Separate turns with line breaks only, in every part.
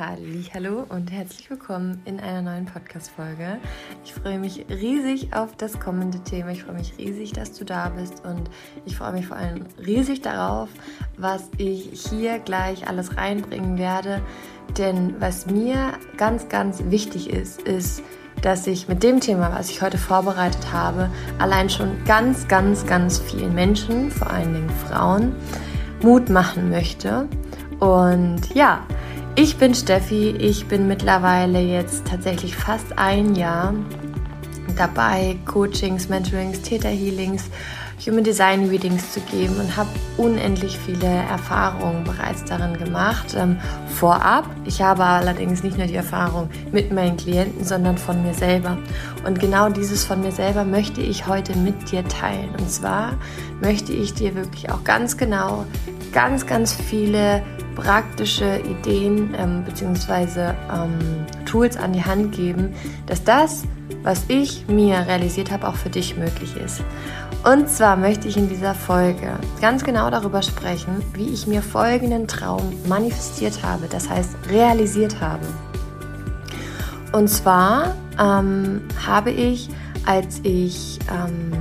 Hallo und herzlich willkommen in einer neuen Podcast-Folge. Ich freue mich riesig auf das kommende Thema. Ich freue mich riesig, dass du da bist und ich freue mich vor allem riesig darauf, was ich hier gleich alles reinbringen werde. Denn was mir ganz, ganz wichtig ist, ist, dass ich mit dem Thema, was ich heute vorbereitet habe, allein schon ganz, ganz, ganz vielen Menschen, vor allen Dingen Frauen, Mut machen möchte. Und ja, ich bin Steffi, ich bin mittlerweile jetzt tatsächlich fast ein Jahr dabei, Coachings, Mentorings, Theta Healings, Human Design Readings zu geben und habe unendlich viele Erfahrungen bereits darin gemacht. Ähm, vorab, ich habe allerdings nicht nur die Erfahrung mit meinen Klienten, sondern von mir selber. Und genau dieses von mir selber möchte ich heute mit dir teilen. Und zwar möchte ich dir wirklich auch ganz genau ganz, ganz viele praktische Ideen ähm, bzw. Ähm, Tools an die Hand geben, dass das, was ich mir realisiert habe, auch für dich möglich ist. Und zwar möchte ich in dieser Folge ganz genau darüber sprechen, wie ich mir folgenden Traum manifestiert habe, das heißt realisiert habe. Und zwar ähm, habe ich, als ich ähm,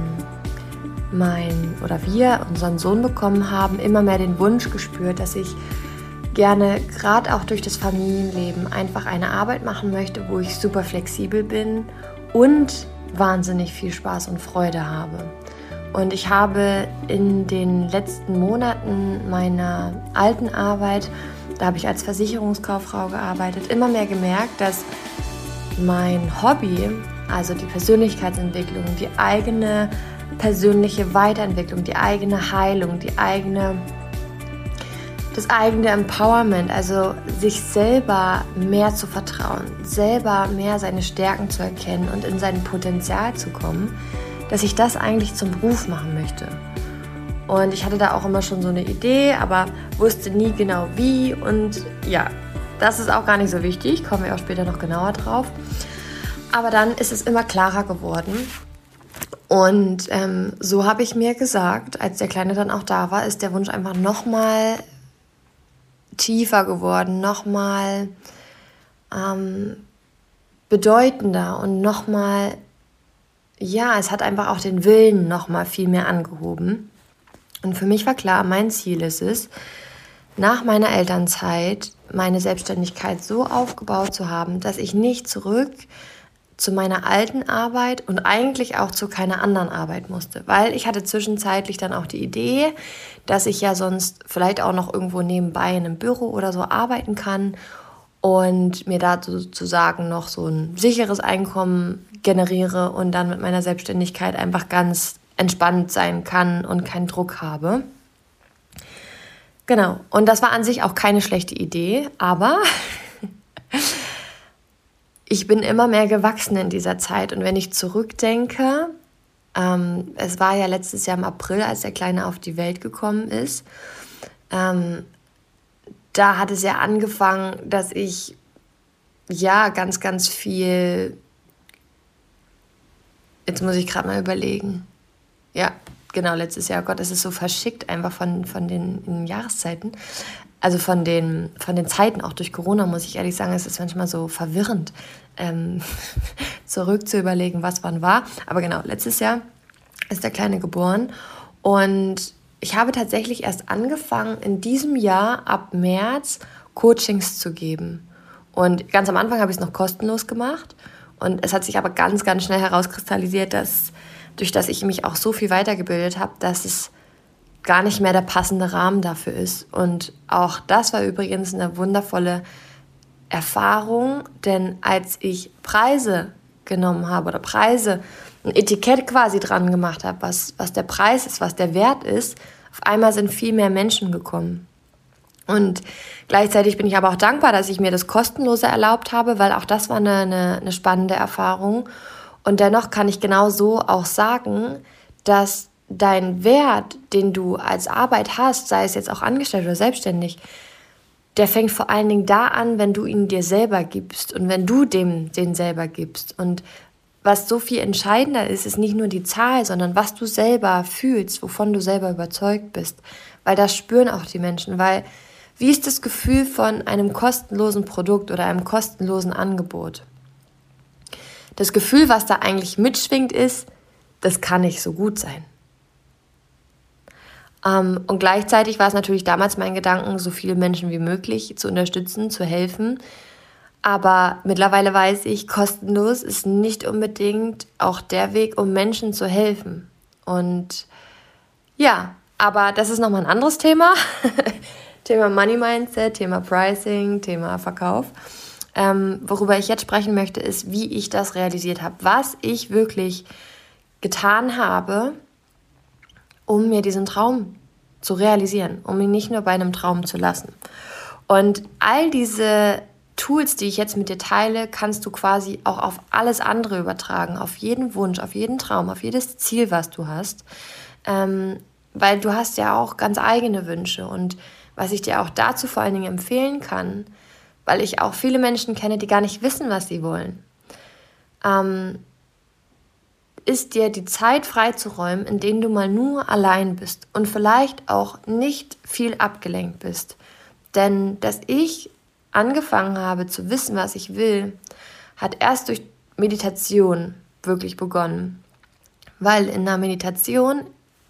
mein oder wir unseren Sohn bekommen haben, immer mehr den Wunsch gespürt, dass ich gerne gerade auch durch das Familienleben einfach eine Arbeit machen möchte, wo ich super flexibel bin und wahnsinnig viel Spaß und Freude habe. Und ich habe in den letzten Monaten meiner alten Arbeit, da habe ich als Versicherungskauffrau gearbeitet, immer mehr gemerkt, dass mein Hobby, also die Persönlichkeitsentwicklung, die eigene persönliche Weiterentwicklung, die eigene Heilung, die eigene, das eigene Empowerment, also sich selber mehr zu vertrauen, selber mehr seine Stärken zu erkennen und in sein Potenzial zu kommen, dass ich das eigentlich zum Beruf machen möchte. Und ich hatte da auch immer schon so eine Idee, aber wusste nie genau wie. Und ja, das ist auch gar nicht so wichtig, kommen wir auch später noch genauer drauf. Aber dann ist es immer klarer geworden, und ähm, so habe ich mir gesagt, als der Kleine dann auch da war, ist der Wunsch einfach nochmal tiefer geworden, nochmal ähm, bedeutender und nochmal, ja, es hat einfach auch den Willen nochmal viel mehr angehoben. Und für mich war klar, mein Ziel ist es, nach meiner Elternzeit meine Selbstständigkeit so aufgebaut zu haben, dass ich nicht zurück zu meiner alten Arbeit und eigentlich auch zu keiner anderen Arbeit musste, weil ich hatte zwischenzeitlich dann auch die Idee, dass ich ja sonst vielleicht auch noch irgendwo nebenbei in einem Büro oder so arbeiten kann und mir da sozusagen noch so ein sicheres Einkommen generiere und dann mit meiner Selbstständigkeit einfach ganz entspannt sein kann und keinen Druck habe. Genau, und das war an sich auch keine schlechte Idee, aber ich bin immer mehr gewachsen in dieser Zeit. Und wenn ich zurückdenke, ähm, es war ja letztes Jahr im April, als der Kleine auf die Welt gekommen ist, ähm, da hat es ja angefangen, dass ich ja ganz, ganz viel. Jetzt muss ich gerade mal überlegen. Ja, genau, letztes Jahr, oh Gott, es ist so verschickt einfach von, von den Jahreszeiten also von den, von den Zeiten, auch durch Corona, muss ich ehrlich sagen, es ist manchmal so verwirrend, ähm, zurück zu überlegen, was wann war. Aber genau, letztes Jahr ist der Kleine geboren und ich habe tatsächlich erst angefangen, in diesem Jahr ab März Coachings zu geben. Und ganz am Anfang habe ich es noch kostenlos gemacht. Und es hat sich aber ganz, ganz schnell herauskristallisiert, dass durch das ich mich auch so viel weitergebildet habe, dass es gar nicht mehr der passende Rahmen dafür ist. Und auch das war übrigens eine wundervolle Erfahrung, denn als ich Preise genommen habe oder Preise, ein Etikett quasi dran gemacht habe, was, was der Preis ist, was der Wert ist, auf einmal sind viel mehr Menschen gekommen. Und gleichzeitig bin ich aber auch dankbar, dass ich mir das kostenlose erlaubt habe, weil auch das war eine, eine, eine spannende Erfahrung. Und dennoch kann ich genau so auch sagen, dass dein Wert, den du als Arbeit hast, sei es jetzt auch angestellt oder selbstständig, der fängt vor allen Dingen da an, wenn du ihn dir selber gibst und wenn du dem den selber gibst. Und was so viel entscheidender ist, ist nicht nur die Zahl, sondern was du selber fühlst, wovon du selber überzeugt bist. Weil das spüren auch die Menschen, weil Wie ist das Gefühl von einem kostenlosen Produkt oder einem kostenlosen Angebot? Das Gefühl, was da eigentlich mitschwingt, ist, das kann nicht so gut sein. Ähm, und gleichzeitig war es natürlich damals mein Gedanken, so viele Menschen wie möglich zu unterstützen, zu helfen. Aber mittlerweile weiß ich, kostenlos ist nicht unbedingt auch der Weg, um Menschen zu helfen. Und ja, aber das ist nochmal ein anderes Thema. Thema Money Mindset, Thema Pricing, Thema Verkauf. Ähm, worüber ich jetzt sprechen möchte, ist, wie ich das realisiert habe. Was ich wirklich getan habe, um mir diesen Traum zu realisieren, um ihn nicht nur bei einem Traum zu lassen. Und all diese Tools, die ich jetzt mit dir teile, kannst du quasi auch auf alles andere übertragen, auf jeden Wunsch, auf jeden Traum, auf jedes Ziel, was du hast. Ähm, weil du hast ja auch ganz eigene Wünsche. Und was ich dir auch dazu vor allen Dingen empfehlen kann, weil ich auch viele Menschen kenne, die gar nicht wissen, was sie wollen, ähm, ist dir die Zeit freizuräumen, in denen du mal nur allein bist und vielleicht auch nicht viel abgelenkt bist. Denn dass ich angefangen habe zu wissen, was ich will, hat erst durch Meditation wirklich begonnen. Weil in der Meditation,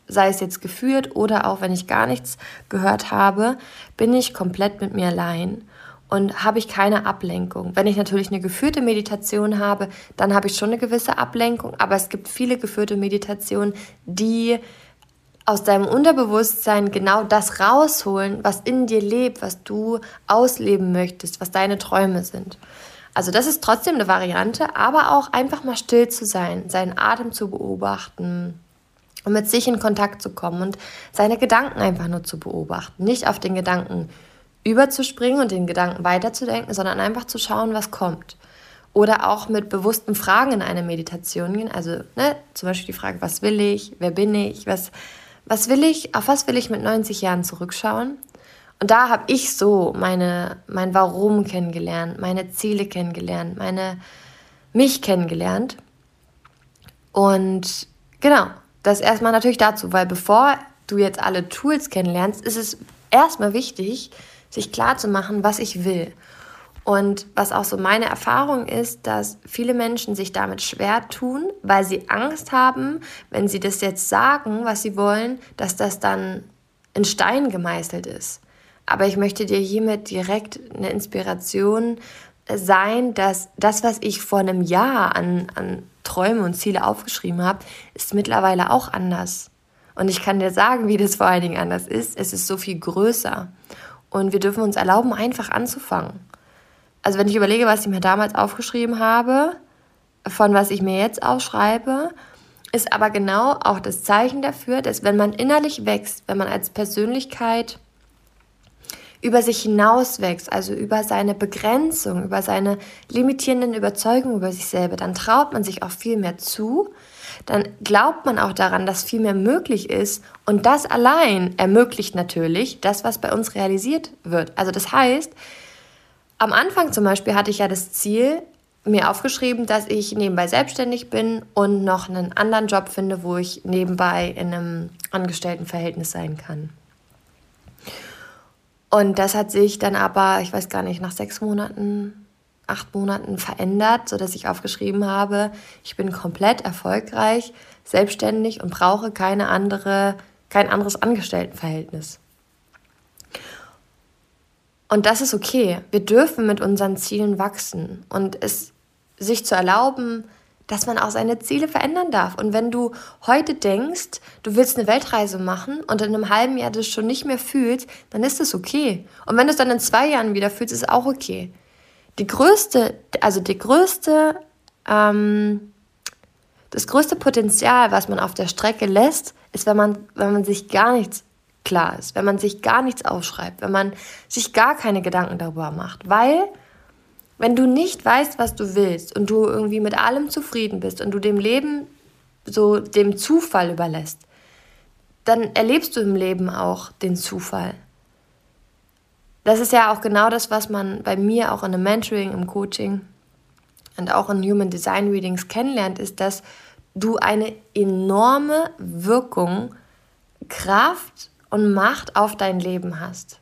sei es jetzt geführt oder auch wenn ich gar nichts gehört habe, bin ich komplett mit mir allein und habe ich keine Ablenkung. Wenn ich natürlich eine geführte Meditation habe, dann habe ich schon eine gewisse Ablenkung, aber es gibt viele geführte Meditationen, die aus deinem Unterbewusstsein genau das rausholen, was in dir lebt, was du ausleben möchtest, was deine Träume sind. Also das ist trotzdem eine Variante, aber auch einfach mal still zu sein, seinen Atem zu beobachten und mit sich in Kontakt zu kommen und seine Gedanken einfach nur zu beobachten, nicht auf den Gedanken überzuspringen und den Gedanken weiterzudenken, sondern einfach zu schauen, was kommt. Oder auch mit bewussten Fragen in eine Meditation gehen. Also ne, zum Beispiel die Frage, was will ich, wer bin ich, was, was will ich, auf was will ich mit 90 Jahren zurückschauen? Und da habe ich so meine, mein Warum kennengelernt, meine Ziele kennengelernt, meine mich kennengelernt. Und genau, das erstmal natürlich dazu, weil bevor du jetzt alle Tools kennenlernst, ist es erstmal wichtig, sich klar zu machen, was ich will. Und was auch so meine Erfahrung ist, dass viele Menschen sich damit schwer tun, weil sie Angst haben, wenn sie das jetzt sagen, was sie wollen, dass das dann in Stein gemeißelt ist. Aber ich möchte dir hiermit direkt eine Inspiration sein, dass das, was ich vor einem Jahr an, an Träume und Ziele aufgeschrieben habe, ist mittlerweile auch anders. Und ich kann dir sagen, wie das vor allen Dingen anders ist. Es ist so viel größer. Und wir dürfen uns erlauben, einfach anzufangen. Also wenn ich überlege, was ich mir damals aufgeschrieben habe, von was ich mir jetzt aufschreibe, ist aber genau auch das Zeichen dafür, dass wenn man innerlich wächst, wenn man als Persönlichkeit über sich hinaus wächst, also über seine Begrenzung, über seine limitierenden Überzeugungen über sich selber, dann traut man sich auch viel mehr zu, dann glaubt man auch daran, dass viel mehr möglich ist und das allein ermöglicht natürlich das, was bei uns realisiert wird. Also das heißt, am Anfang zum Beispiel hatte ich ja das Ziel, mir aufgeschrieben, dass ich nebenbei selbstständig bin und noch einen anderen Job finde, wo ich nebenbei in einem Angestelltenverhältnis sein kann. Und das hat sich dann aber, ich weiß gar nicht, nach sechs Monaten acht Monaten verändert, sodass ich aufgeschrieben habe, ich bin komplett erfolgreich, selbstständig und brauche keine andere, kein anderes Angestelltenverhältnis. Und das ist okay. Wir dürfen mit unseren Zielen wachsen und es sich zu erlauben, dass man auch seine Ziele verändern darf. Und wenn du heute denkst, du willst eine Weltreise machen und in einem halben Jahr das schon nicht mehr fühlst, dann ist es okay. Und wenn du es dann in zwei Jahren wieder fühlst, ist es auch okay die größte, also die größte, ähm, das größte Potenzial, was man auf der Strecke lässt, ist, wenn man, wenn man sich gar nichts klar ist, wenn man sich gar nichts aufschreibt, wenn man sich gar keine Gedanken darüber macht. Weil, wenn du nicht weißt, was du willst und du irgendwie mit allem zufrieden bist und du dem Leben so dem Zufall überlässt, dann erlebst du im Leben auch den Zufall das ist ja auch genau das, was man bei mir auch in einem Mentoring, im Coaching und auch in Human Design Readings kennenlernt, ist, dass du eine enorme Wirkung, Kraft und Macht auf dein Leben hast.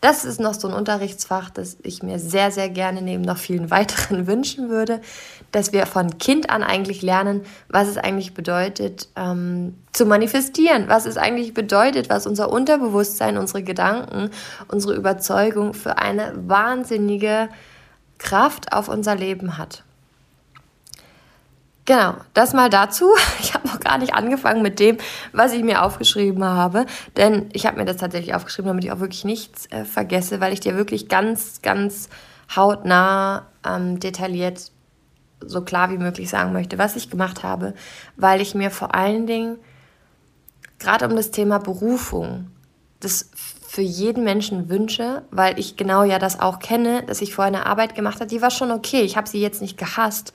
Das ist noch so ein Unterrichtsfach, das ich mir sehr, sehr gerne neben noch vielen weiteren wünschen würde, dass wir von Kind an eigentlich lernen, was es eigentlich bedeutet, ähm, zu manifestieren, was es eigentlich bedeutet, was unser Unterbewusstsein, unsere Gedanken, unsere Überzeugung für eine wahnsinnige Kraft auf unser Leben hat. Genau, das mal dazu. Ich habe noch gar nicht angefangen mit dem, was ich mir aufgeschrieben habe, denn ich habe mir das tatsächlich aufgeschrieben, damit ich auch wirklich nichts äh, vergesse, weil ich dir wirklich ganz, ganz hautnah, ähm, detailliert, so klar wie möglich sagen möchte, was ich gemacht habe, weil ich mir vor allen Dingen gerade um das Thema Berufung das für jeden Menschen wünsche, weil ich genau ja das auch kenne, dass ich vorher eine Arbeit gemacht habe, die war schon okay, ich habe sie jetzt nicht gehasst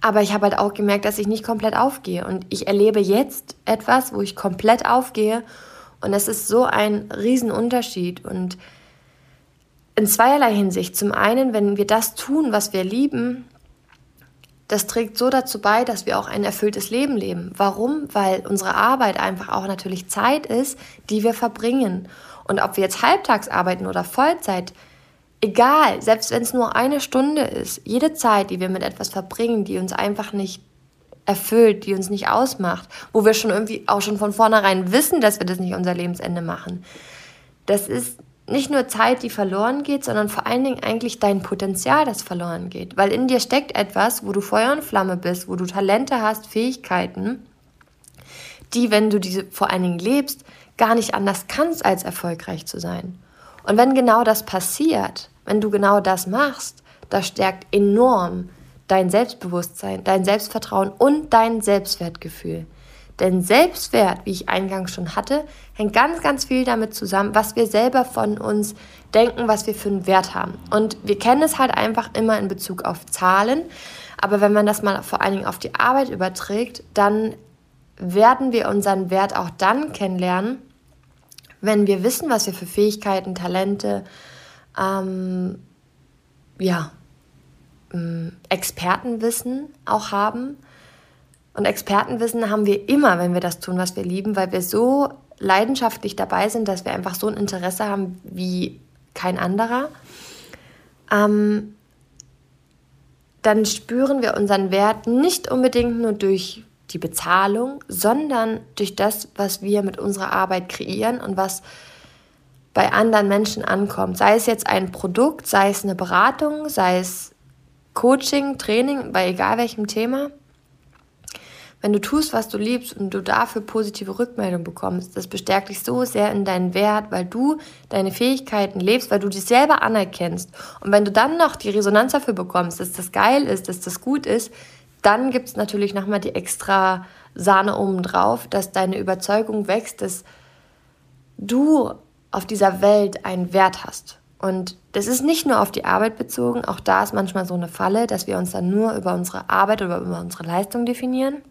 aber ich habe halt auch gemerkt, dass ich nicht komplett aufgehe. Und ich erlebe jetzt etwas, wo ich komplett aufgehe. Und es ist so ein Riesenunterschied. Und in zweierlei Hinsicht. Zum einen, wenn wir das tun, was wir lieben, das trägt so dazu bei, dass wir auch ein erfülltes Leben leben. Warum? Weil unsere Arbeit einfach auch natürlich Zeit ist, die wir verbringen. Und ob wir jetzt halbtags arbeiten oder Vollzeit, egal, selbst wenn es nur eine Stunde ist, jede Zeit, die wir mit etwas verbringen, die uns einfach nicht erfüllt, die uns nicht ausmacht, wo wir schon irgendwie auch schon von vornherein wissen, dass wir das nicht unser Lebensende machen. Das ist nicht nur Zeit, die verloren geht, sondern vor allen Dingen eigentlich dein Potenzial, das verloren geht. Weil in dir steckt etwas, wo du Feuer und Flamme bist, wo du Talente hast, Fähigkeiten, die, wenn du diese vor allen Dingen lebst, gar nicht anders kannst, als erfolgreich zu sein. Und wenn genau das passiert, wenn du genau das machst, das stärkt enorm dein Selbstbewusstsein, dein Selbstvertrauen und dein Selbstwertgefühl. Denn Selbstwert, wie ich eingangs schon hatte, hängt ganz, ganz viel damit zusammen, was wir selber von uns denken, was wir für einen Wert haben. Und wir kennen es halt einfach immer in Bezug auf Zahlen. Aber wenn man das mal vor allen Dingen auf die Arbeit überträgt, dann werden wir unseren Wert auch dann kennenlernen, wenn wir wissen, was wir für Fähigkeiten, Talente, ähm, ja, ähm, Expertenwissen auch haben. Und Expertenwissen haben wir immer, wenn wir das tun, was wir lieben, weil wir so leidenschaftlich dabei sind, dass wir einfach so ein Interesse haben wie kein anderer. Ähm, dann spüren wir unseren Wert nicht unbedingt nur durch die Bezahlung, sondern durch das, was wir mit unserer Arbeit kreieren und was bei anderen Menschen ankommt. Sei es jetzt ein Produkt, sei es eine Beratung, sei es Coaching, Training, bei egal welchem Thema. Wenn du tust, was du liebst und du dafür positive Rückmeldung bekommst, das bestärkt dich so sehr in deinen Wert, weil du deine Fähigkeiten lebst, weil du dich selber anerkennst. Und wenn du dann noch die Resonanz dafür bekommst, dass das geil ist, dass das gut ist, dann gibt es natürlich nochmal die extra Sahne obendrauf, dass deine Überzeugung wächst, dass du auf dieser Welt einen Wert hast. Und das ist nicht nur auf die Arbeit bezogen, auch da ist manchmal so eine Falle, dass wir uns dann nur über unsere Arbeit oder über unsere Leistung definieren.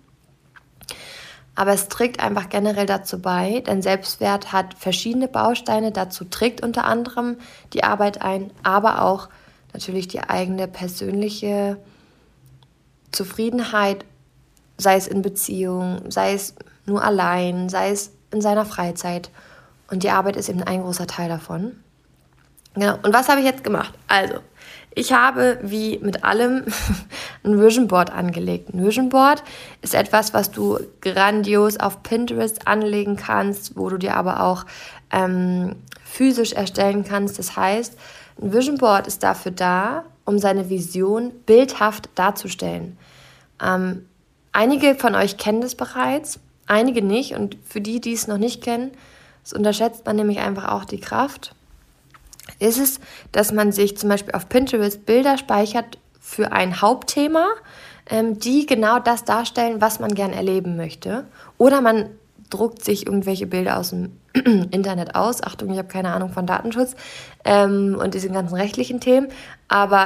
Aber es trägt einfach generell dazu bei, denn Selbstwert hat verschiedene Bausteine. Dazu trägt unter anderem die Arbeit ein, aber auch natürlich die eigene persönliche Zufriedenheit, sei es in Beziehung, sei es nur allein, sei es in seiner Freizeit. Und die Arbeit ist eben ein großer Teil davon. Genau. Und was habe ich jetzt gemacht? Also, ich habe wie mit allem ein Vision Board angelegt. Ein Vision Board ist etwas, was du grandios auf Pinterest anlegen kannst, wo du dir aber auch ähm, physisch erstellen kannst. Das heißt, ein Vision Board ist dafür da, um seine Vision bildhaft darzustellen. Ähm, einige von euch kennen das bereits, einige nicht. Und für die, die es noch nicht kennen, unterschätzt man nämlich einfach auch die Kraft. Ist es, dass man sich zum Beispiel auf Pinterest Bilder speichert für ein Hauptthema, ähm, die genau das darstellen, was man gern erleben möchte. Oder man druckt sich irgendwelche Bilder aus dem Internet aus. Achtung, ich habe keine Ahnung von Datenschutz ähm, und diesen ganzen rechtlichen Themen. Aber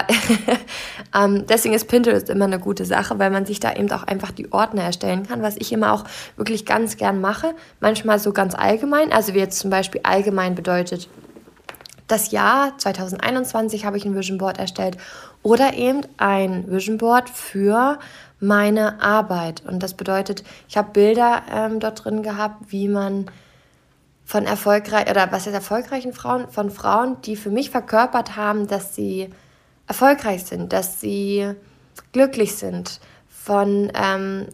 ähm, deswegen ist Pinterest immer eine gute Sache, weil man sich da eben auch einfach die Ordner erstellen kann, was ich immer auch wirklich ganz gern mache. Manchmal so ganz allgemein. Also wie jetzt zum Beispiel allgemein bedeutet, das Jahr 2021 habe ich ein Vision Board erstellt oder eben ein Vision Board für meine Arbeit. Und das bedeutet, ich habe Bilder ähm, dort drin gehabt, wie man von erfolgreich oder was ist erfolgreichen Frauen, von Frauen, die für mich verkörpert haben, dass sie erfolgreich sind, dass sie glücklich sind, von ähm,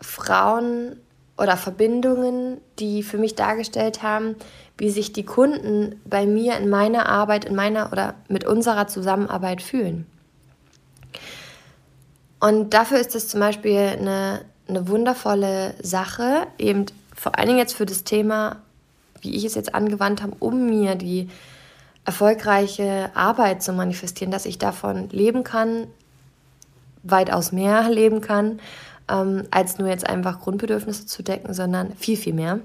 Frauen oder Verbindungen, die für mich dargestellt haben, wie sich die Kunden bei mir in meiner Arbeit, in meiner oder mit unserer Zusammenarbeit fühlen. Und dafür ist es zum Beispiel eine, eine wundervolle Sache, eben vor allen Dingen jetzt für das Thema, wie ich es jetzt angewandt habe, um mir die erfolgreiche Arbeit zu manifestieren, dass ich davon leben kann, weitaus mehr leben kann, ähm, als nur jetzt einfach Grundbedürfnisse zu decken, sondern viel, viel mehr.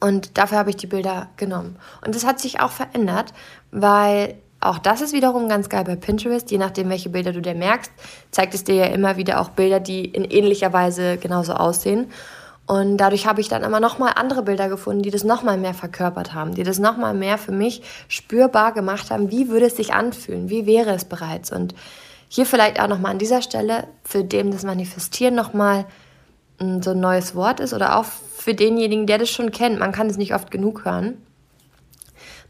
Und dafür habe ich die Bilder genommen. Und das hat sich auch verändert, weil auch das ist wiederum ganz geil bei Pinterest. Je nachdem, welche Bilder du dir merkst, zeigt es dir ja immer wieder auch Bilder, die in ähnlicher Weise genauso aussehen. Und dadurch habe ich dann immer nochmal andere Bilder gefunden, die das nochmal mehr verkörpert haben, die das nochmal mehr für mich spürbar gemacht haben. Wie würde es sich anfühlen? Wie wäre es bereits? Und hier vielleicht auch nochmal an dieser Stelle, für den das Manifestieren nochmal hm, so ein neues Wort ist oder auch für denjenigen, der das schon kennt. Man kann es nicht oft genug hören.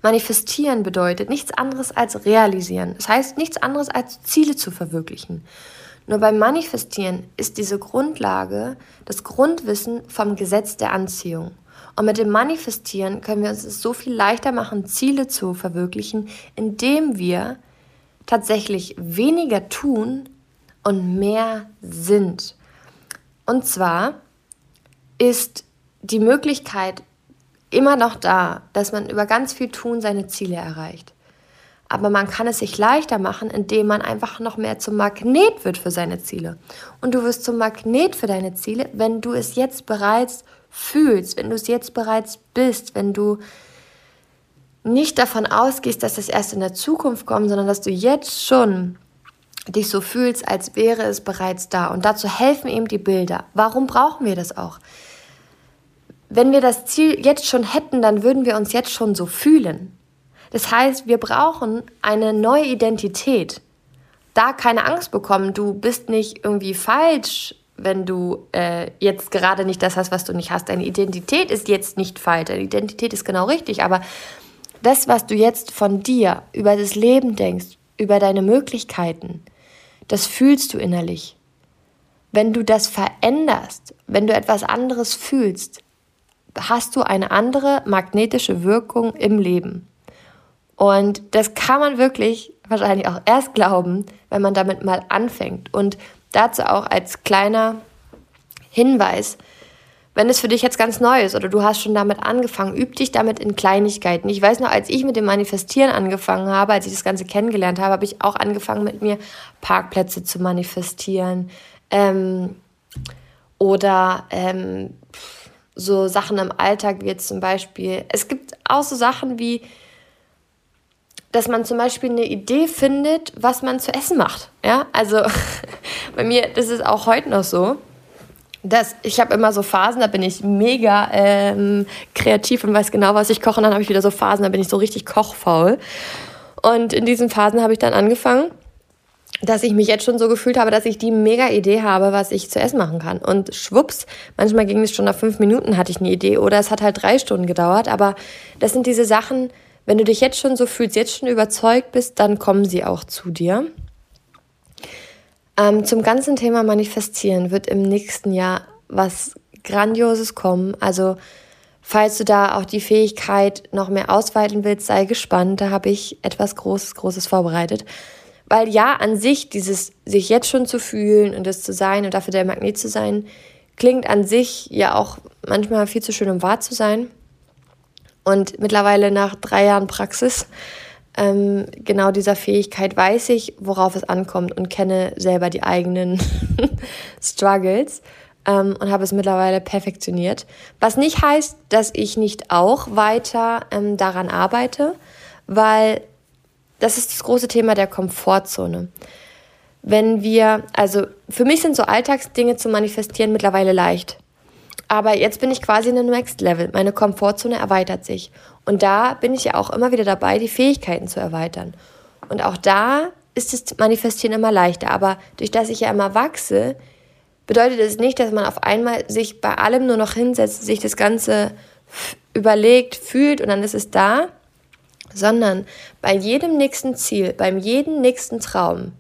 Manifestieren bedeutet nichts anderes als realisieren. Das heißt nichts anderes als Ziele zu verwirklichen. Nur beim Manifestieren ist diese Grundlage das Grundwissen vom Gesetz der Anziehung. Und mit dem Manifestieren können wir uns es so viel leichter machen, Ziele zu verwirklichen, indem wir tatsächlich weniger tun und mehr sind. Und zwar ist die Möglichkeit immer noch da, dass man über ganz viel Tun seine Ziele erreicht. Aber man kann es sich leichter machen, indem man einfach noch mehr zum Magnet wird für seine Ziele. Und du wirst zum Magnet für deine Ziele, wenn du es jetzt bereits fühlst, wenn du es jetzt bereits bist, wenn du nicht davon ausgehst, dass es erst in der Zukunft kommt, sondern dass du jetzt schon dich so fühlst, als wäre es bereits da. Und dazu helfen eben die Bilder. Warum brauchen wir das auch? Wenn wir das Ziel jetzt schon hätten, dann würden wir uns jetzt schon so fühlen. Das heißt, wir brauchen eine neue Identität. Da keine Angst bekommen, du bist nicht irgendwie falsch, wenn du äh, jetzt gerade nicht das hast, was du nicht hast. Deine Identität ist jetzt nicht falsch, deine Identität ist genau richtig, aber das, was du jetzt von dir über das Leben denkst, über deine Möglichkeiten, das fühlst du innerlich. Wenn du das veränderst, wenn du etwas anderes fühlst, hast du eine andere magnetische Wirkung im Leben. Und das kann man wirklich wahrscheinlich auch erst glauben, wenn man damit mal anfängt. Und dazu auch als kleiner Hinweis, wenn es für dich jetzt ganz neu ist oder du hast schon damit angefangen, üb dich damit in Kleinigkeiten. Ich weiß noch, als ich mit dem Manifestieren angefangen habe, als ich das Ganze kennengelernt habe, habe ich auch angefangen mit mir Parkplätze zu manifestieren ähm, oder ähm, so Sachen im Alltag wie jetzt zum Beispiel, es gibt auch so Sachen wie, dass man zum Beispiel eine Idee findet, was man zu essen macht. Ja, also bei mir, das ist auch heute noch so. Dass ich habe immer so Phasen, da bin ich mega ähm, kreativ und weiß genau, was ich koche. Und dann habe ich wieder so Phasen, da bin ich so richtig kochfaul. Und in diesen Phasen habe ich dann angefangen, dass ich mich jetzt schon so gefühlt habe, dass ich die mega Idee habe, was ich zu essen machen kann. Und schwupps, manchmal ging es schon nach fünf Minuten, hatte ich eine Idee oder es hat halt drei Stunden gedauert. Aber das sind diese Sachen, wenn du dich jetzt schon so fühlst, jetzt schon überzeugt bist, dann kommen sie auch zu dir. Ähm, zum ganzen Thema Manifestieren wird im nächsten Jahr was Grandioses kommen. Also falls du da auch die Fähigkeit noch mehr ausweiten willst, sei gespannt. Da habe ich etwas Großes, Großes vorbereitet. Weil ja, an sich, dieses sich jetzt schon zu fühlen und das zu sein und dafür der Magnet zu sein, klingt an sich ja auch manchmal viel zu schön, um wahr zu sein. Und mittlerweile nach drei Jahren Praxis ähm, genau dieser Fähigkeit weiß ich, worauf es ankommt und kenne selber die eigenen Struggles ähm, und habe es mittlerweile perfektioniert. Was nicht heißt, dass ich nicht auch weiter ähm, daran arbeite, weil das ist das große Thema der Komfortzone. Wenn wir, also für mich sind so Alltagsdinge zu manifestieren mittlerweile leicht. Aber jetzt bin ich quasi in einem Next Level. Meine Komfortzone erweitert sich. Und da bin ich ja auch immer wieder dabei, die Fähigkeiten zu erweitern. Und auch da ist das Manifestieren immer leichter. Aber durch das ich ja immer wachse, bedeutet es nicht, dass man auf einmal sich bei allem nur noch hinsetzt, sich das Ganze überlegt, fühlt und dann ist es da, sondern bei jedem nächsten Ziel, beim jedem nächsten Traum,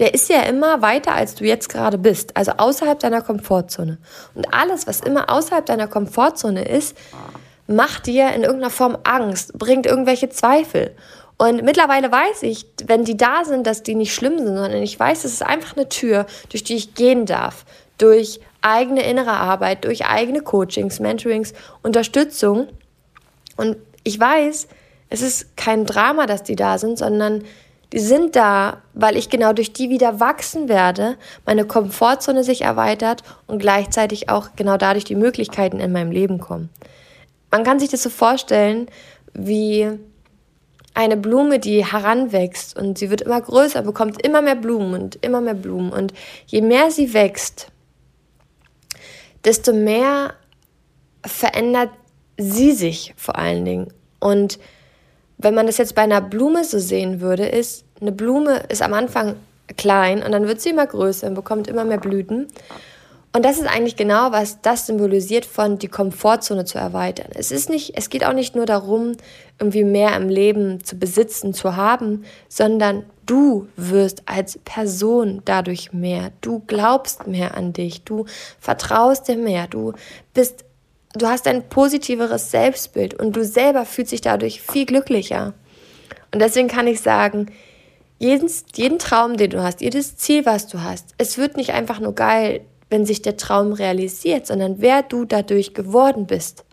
der ist ja immer weiter, als du jetzt gerade bist, also außerhalb deiner Komfortzone. Und alles, was immer außerhalb deiner Komfortzone ist, macht dir in irgendeiner Form Angst, bringt irgendwelche Zweifel. Und mittlerweile weiß ich, wenn die da sind, dass die nicht schlimm sind, sondern ich weiß, es ist einfach eine Tür, durch die ich gehen darf. Durch eigene innere Arbeit, durch eigene Coachings, Mentorings, Unterstützung. Und ich weiß, es ist kein Drama, dass die da sind, sondern die sind da, weil ich genau durch die wieder wachsen werde, meine Komfortzone sich erweitert und gleichzeitig auch genau dadurch die Möglichkeiten in meinem Leben kommen. Man kann sich das so vorstellen, wie eine Blume, die heranwächst und sie wird immer größer, bekommt immer mehr Blumen und immer mehr Blumen. Und je mehr sie wächst, desto mehr verändert sie sich vor allen Dingen. Und wenn man das jetzt bei einer Blume so sehen würde, ist, eine Blume ist am Anfang klein und dann wird sie immer größer und bekommt immer mehr Blüten. Und das ist eigentlich genau, was das symbolisiert von die Komfortzone zu erweitern. Es ist nicht, es geht auch nicht nur darum, irgendwie mehr im Leben zu besitzen, zu haben, sondern du wirst als Person dadurch mehr. Du glaubst mehr an dich. Du vertraust dir mehr. Du bist du hast ein positiveres Selbstbild und du selber fühlst dich dadurch viel glücklicher. Und deswegen kann ich sagen, jeden, jeden Traum, den du hast, jedes Ziel, was du hast, es wird nicht einfach nur geil, wenn sich der Traum realisiert, sondern wer du dadurch geworden bist.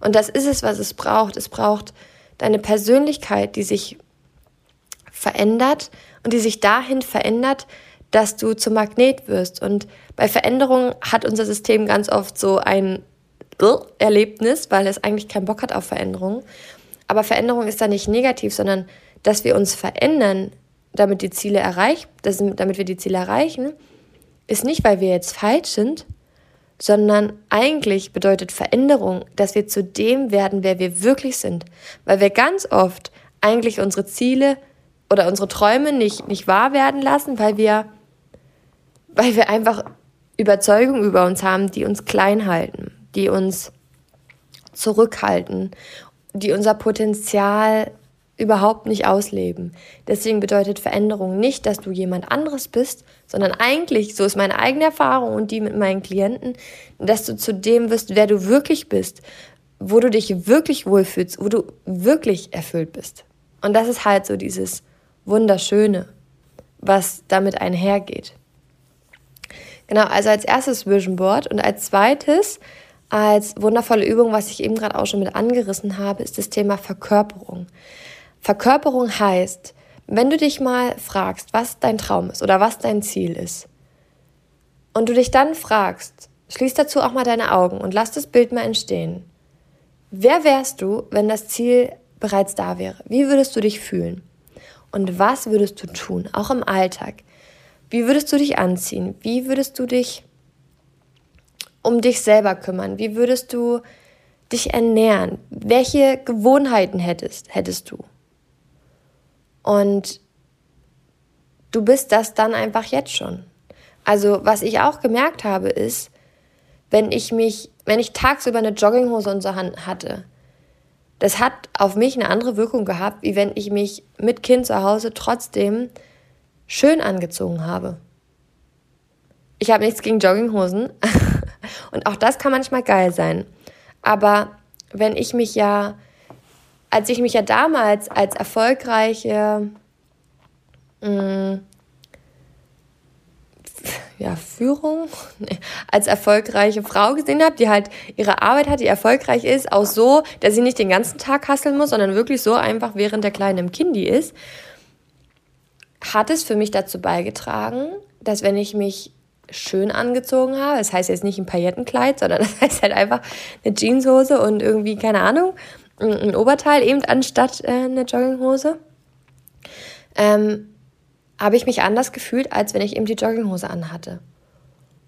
Und das ist es, was es braucht. Es braucht deine Persönlichkeit, die sich verändert und die sich dahin verändert, dass du zum Magnet wirst. Und bei Veränderungen hat unser System ganz oft so ein Erlebnis, weil es eigentlich keinen Bock hat auf Veränderung. Aber Veränderung ist da nicht negativ, sondern dass wir uns verändern, damit die Ziele erreicht, damit wir die Ziele erreichen, ist nicht, weil wir jetzt falsch sind, sondern eigentlich bedeutet Veränderung, dass wir zu dem werden, wer wir wirklich sind. Weil wir ganz oft eigentlich unsere Ziele oder unsere Träume nicht, nicht wahr werden lassen, weil wir, weil wir einfach Überzeugungen über uns haben, die uns klein halten die uns zurückhalten, die unser Potenzial überhaupt nicht ausleben. Deswegen bedeutet Veränderung nicht, dass du jemand anderes bist, sondern eigentlich, so ist meine eigene Erfahrung und die mit meinen Klienten, dass du zu dem wirst, wer du wirklich bist, wo du dich wirklich wohlfühlst, wo du wirklich erfüllt bist. Und das ist halt so dieses Wunderschöne, was damit einhergeht. Genau, also als erstes Vision Board und als zweites als wundervolle Übung, was ich eben gerade auch schon mit angerissen habe, ist das Thema Verkörperung. Verkörperung heißt, wenn du dich mal fragst, was dein Traum ist oder was dein Ziel ist, und du dich dann fragst, schließ dazu auch mal deine Augen und lass das Bild mal entstehen. Wer wärst du, wenn das Ziel bereits da wäre? Wie würdest du dich fühlen? Und was würdest du tun, auch im Alltag? Wie würdest du dich anziehen? Wie würdest du dich um dich selber kümmern? Wie würdest du dich ernähren? Welche Gewohnheiten hättest, hättest du? Und du bist das dann einfach jetzt schon. Also, was ich auch gemerkt habe, ist, wenn ich mich, wenn ich tagsüber eine Jogginghose in Hand hatte, das hat auf mich eine andere Wirkung gehabt, wie wenn ich mich mit Kind zu Hause trotzdem schön angezogen habe. Ich habe nichts gegen Jogginghosen, Und auch das kann manchmal geil sein. Aber wenn ich mich ja, als ich mich ja damals als erfolgreiche mh, mm, ja, Führung, als erfolgreiche Frau gesehen habe, die halt ihre Arbeit hat, die erfolgreich ist, auch so, dass sie nicht den ganzen Tag hasseln muss, sondern wirklich so einfach während der Kleine im Kindi ist, hat es für mich dazu beigetragen, dass wenn ich mich schön angezogen habe. Das heißt jetzt nicht ein Paillettenkleid, sondern das heißt halt einfach eine Jeanshose und irgendwie, keine Ahnung, ein Oberteil eben anstatt äh, eine Jogginghose. Ähm, habe ich mich anders gefühlt, als wenn ich eben die Jogginghose anhatte.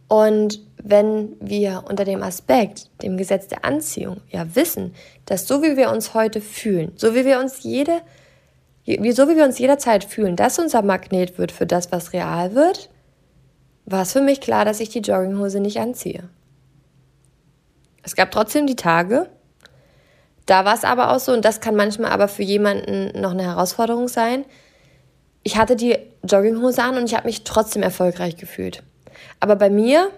Und wenn wir unter dem Aspekt, dem Gesetz der Anziehung, ja wissen, dass so wie wir uns heute fühlen, so wie wir uns jede, so wie wir uns jederzeit fühlen, das unser Magnet wird für das, was real wird, war es für mich klar, dass ich die Jogginghose nicht anziehe. Es gab trotzdem die Tage, Da war es aber auch so, und das kann manchmal aber für jemanden noch eine Herausforderung sein. Ich hatte die Jogginghose an und ich habe mich trotzdem erfolgreich gefühlt. Aber bei mir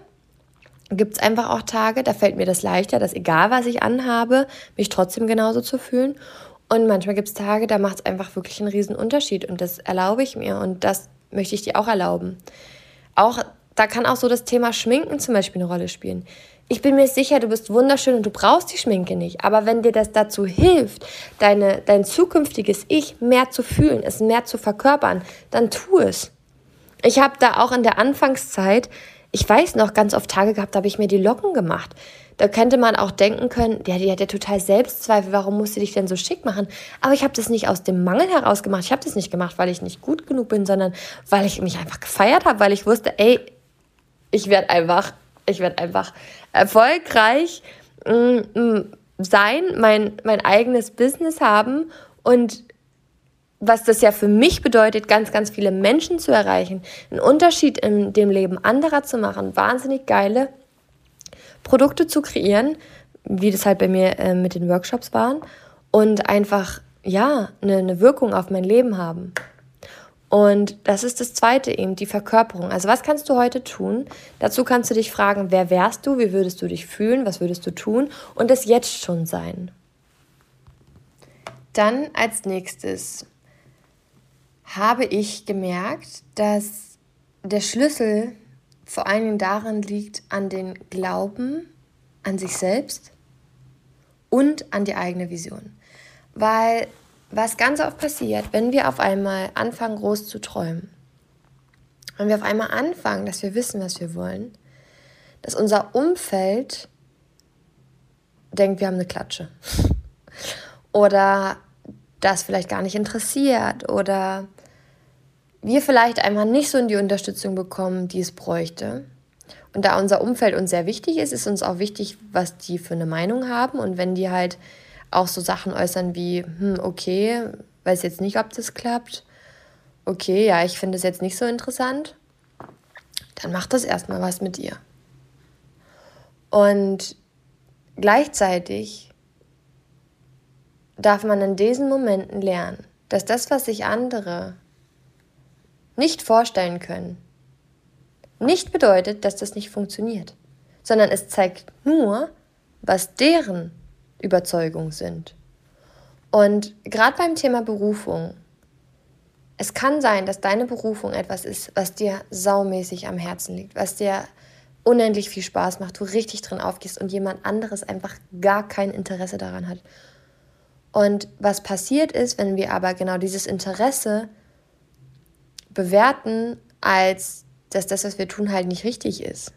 gibt es einfach auch Tage, da fällt mir das leichter, dass egal was ich anhabe, mich trotzdem genauso zu fühlen. Und manchmal gibt es Tage, da macht es einfach wirklich einen riesen Unterschied und das erlaube ich mir und das möchte ich dir auch erlauben. Auch da kann auch so das Thema Schminken zum Beispiel eine Rolle spielen. Ich bin mir sicher, du bist wunderschön und du brauchst die Schminke nicht. Aber wenn dir das dazu hilft, deine, dein zukünftiges Ich mehr zu fühlen, es mehr zu verkörpern, dann tu es. Ich habe da auch in der Anfangszeit, ich weiß noch, ganz oft Tage gehabt, da habe ich mir die Locken gemacht. Da könnte man auch denken können, ja, die hat ja total Selbstzweifel, warum musst du dich denn so schick machen? Aber ich habe das nicht aus dem Mangel heraus gemacht. Ich habe das nicht gemacht, weil ich nicht gut genug bin, sondern weil ich mich einfach gefeiert habe, weil ich wusste, ey, ich werde einfach, ich werde einfach erfolgreich mm, mm, sein, mein, mein eigenes Business haben und was das ja für mich bedeutet, ganz, ganz viele Menschen zu erreichen, einen Unterschied in dem Leben anderer zu machen, wahnsinnig geile Produkte zu kreieren, wie das halt bei mir äh, mit den Workshops waren und einfach, ja, eine, eine Wirkung auf mein Leben haben. Und das ist das zweite eben, die Verkörperung. Also was kannst du heute tun? Dazu kannst du dich fragen, wer wärst du, wie würdest du dich fühlen, was würdest du tun und es jetzt schon sein. Dann als nächstes habe ich gemerkt, dass der Schlüssel vor allen Dingen darin liegt, an den Glauben an sich selbst und an die eigene Vision. Weil was ganz oft passiert, wenn wir auf einmal anfangen, groß zu träumen, wenn wir auf einmal anfangen, dass wir wissen, was wir wollen, dass unser Umfeld denkt, wir haben eine Klatsche. oder das vielleicht gar nicht interessiert oder wir vielleicht einmal nicht so in die Unterstützung bekommen, die es bräuchte. Und da unser Umfeld uns sehr wichtig ist, ist uns auch wichtig, was die für eine Meinung haben. Und wenn die halt auch so Sachen äußern wie, hm, okay, weiß jetzt nicht, ob das klappt. Okay, ja, ich finde es jetzt nicht so interessant. Dann macht das erstmal was mit ihr. Und gleichzeitig darf man in diesen Momenten lernen, dass das, was sich andere nicht vorstellen können, nicht bedeutet, dass das nicht funktioniert, sondern es zeigt nur, was deren Überzeugung sind. Und gerade beim Thema Berufung, es kann sein, dass deine Berufung etwas ist, was dir saumäßig am Herzen liegt, was dir unendlich viel Spaß macht, du richtig drin aufgehst und jemand anderes einfach gar kein Interesse daran hat. Und was passiert ist, wenn wir aber genau dieses Interesse bewerten, als dass das, was wir tun, halt nicht richtig ist.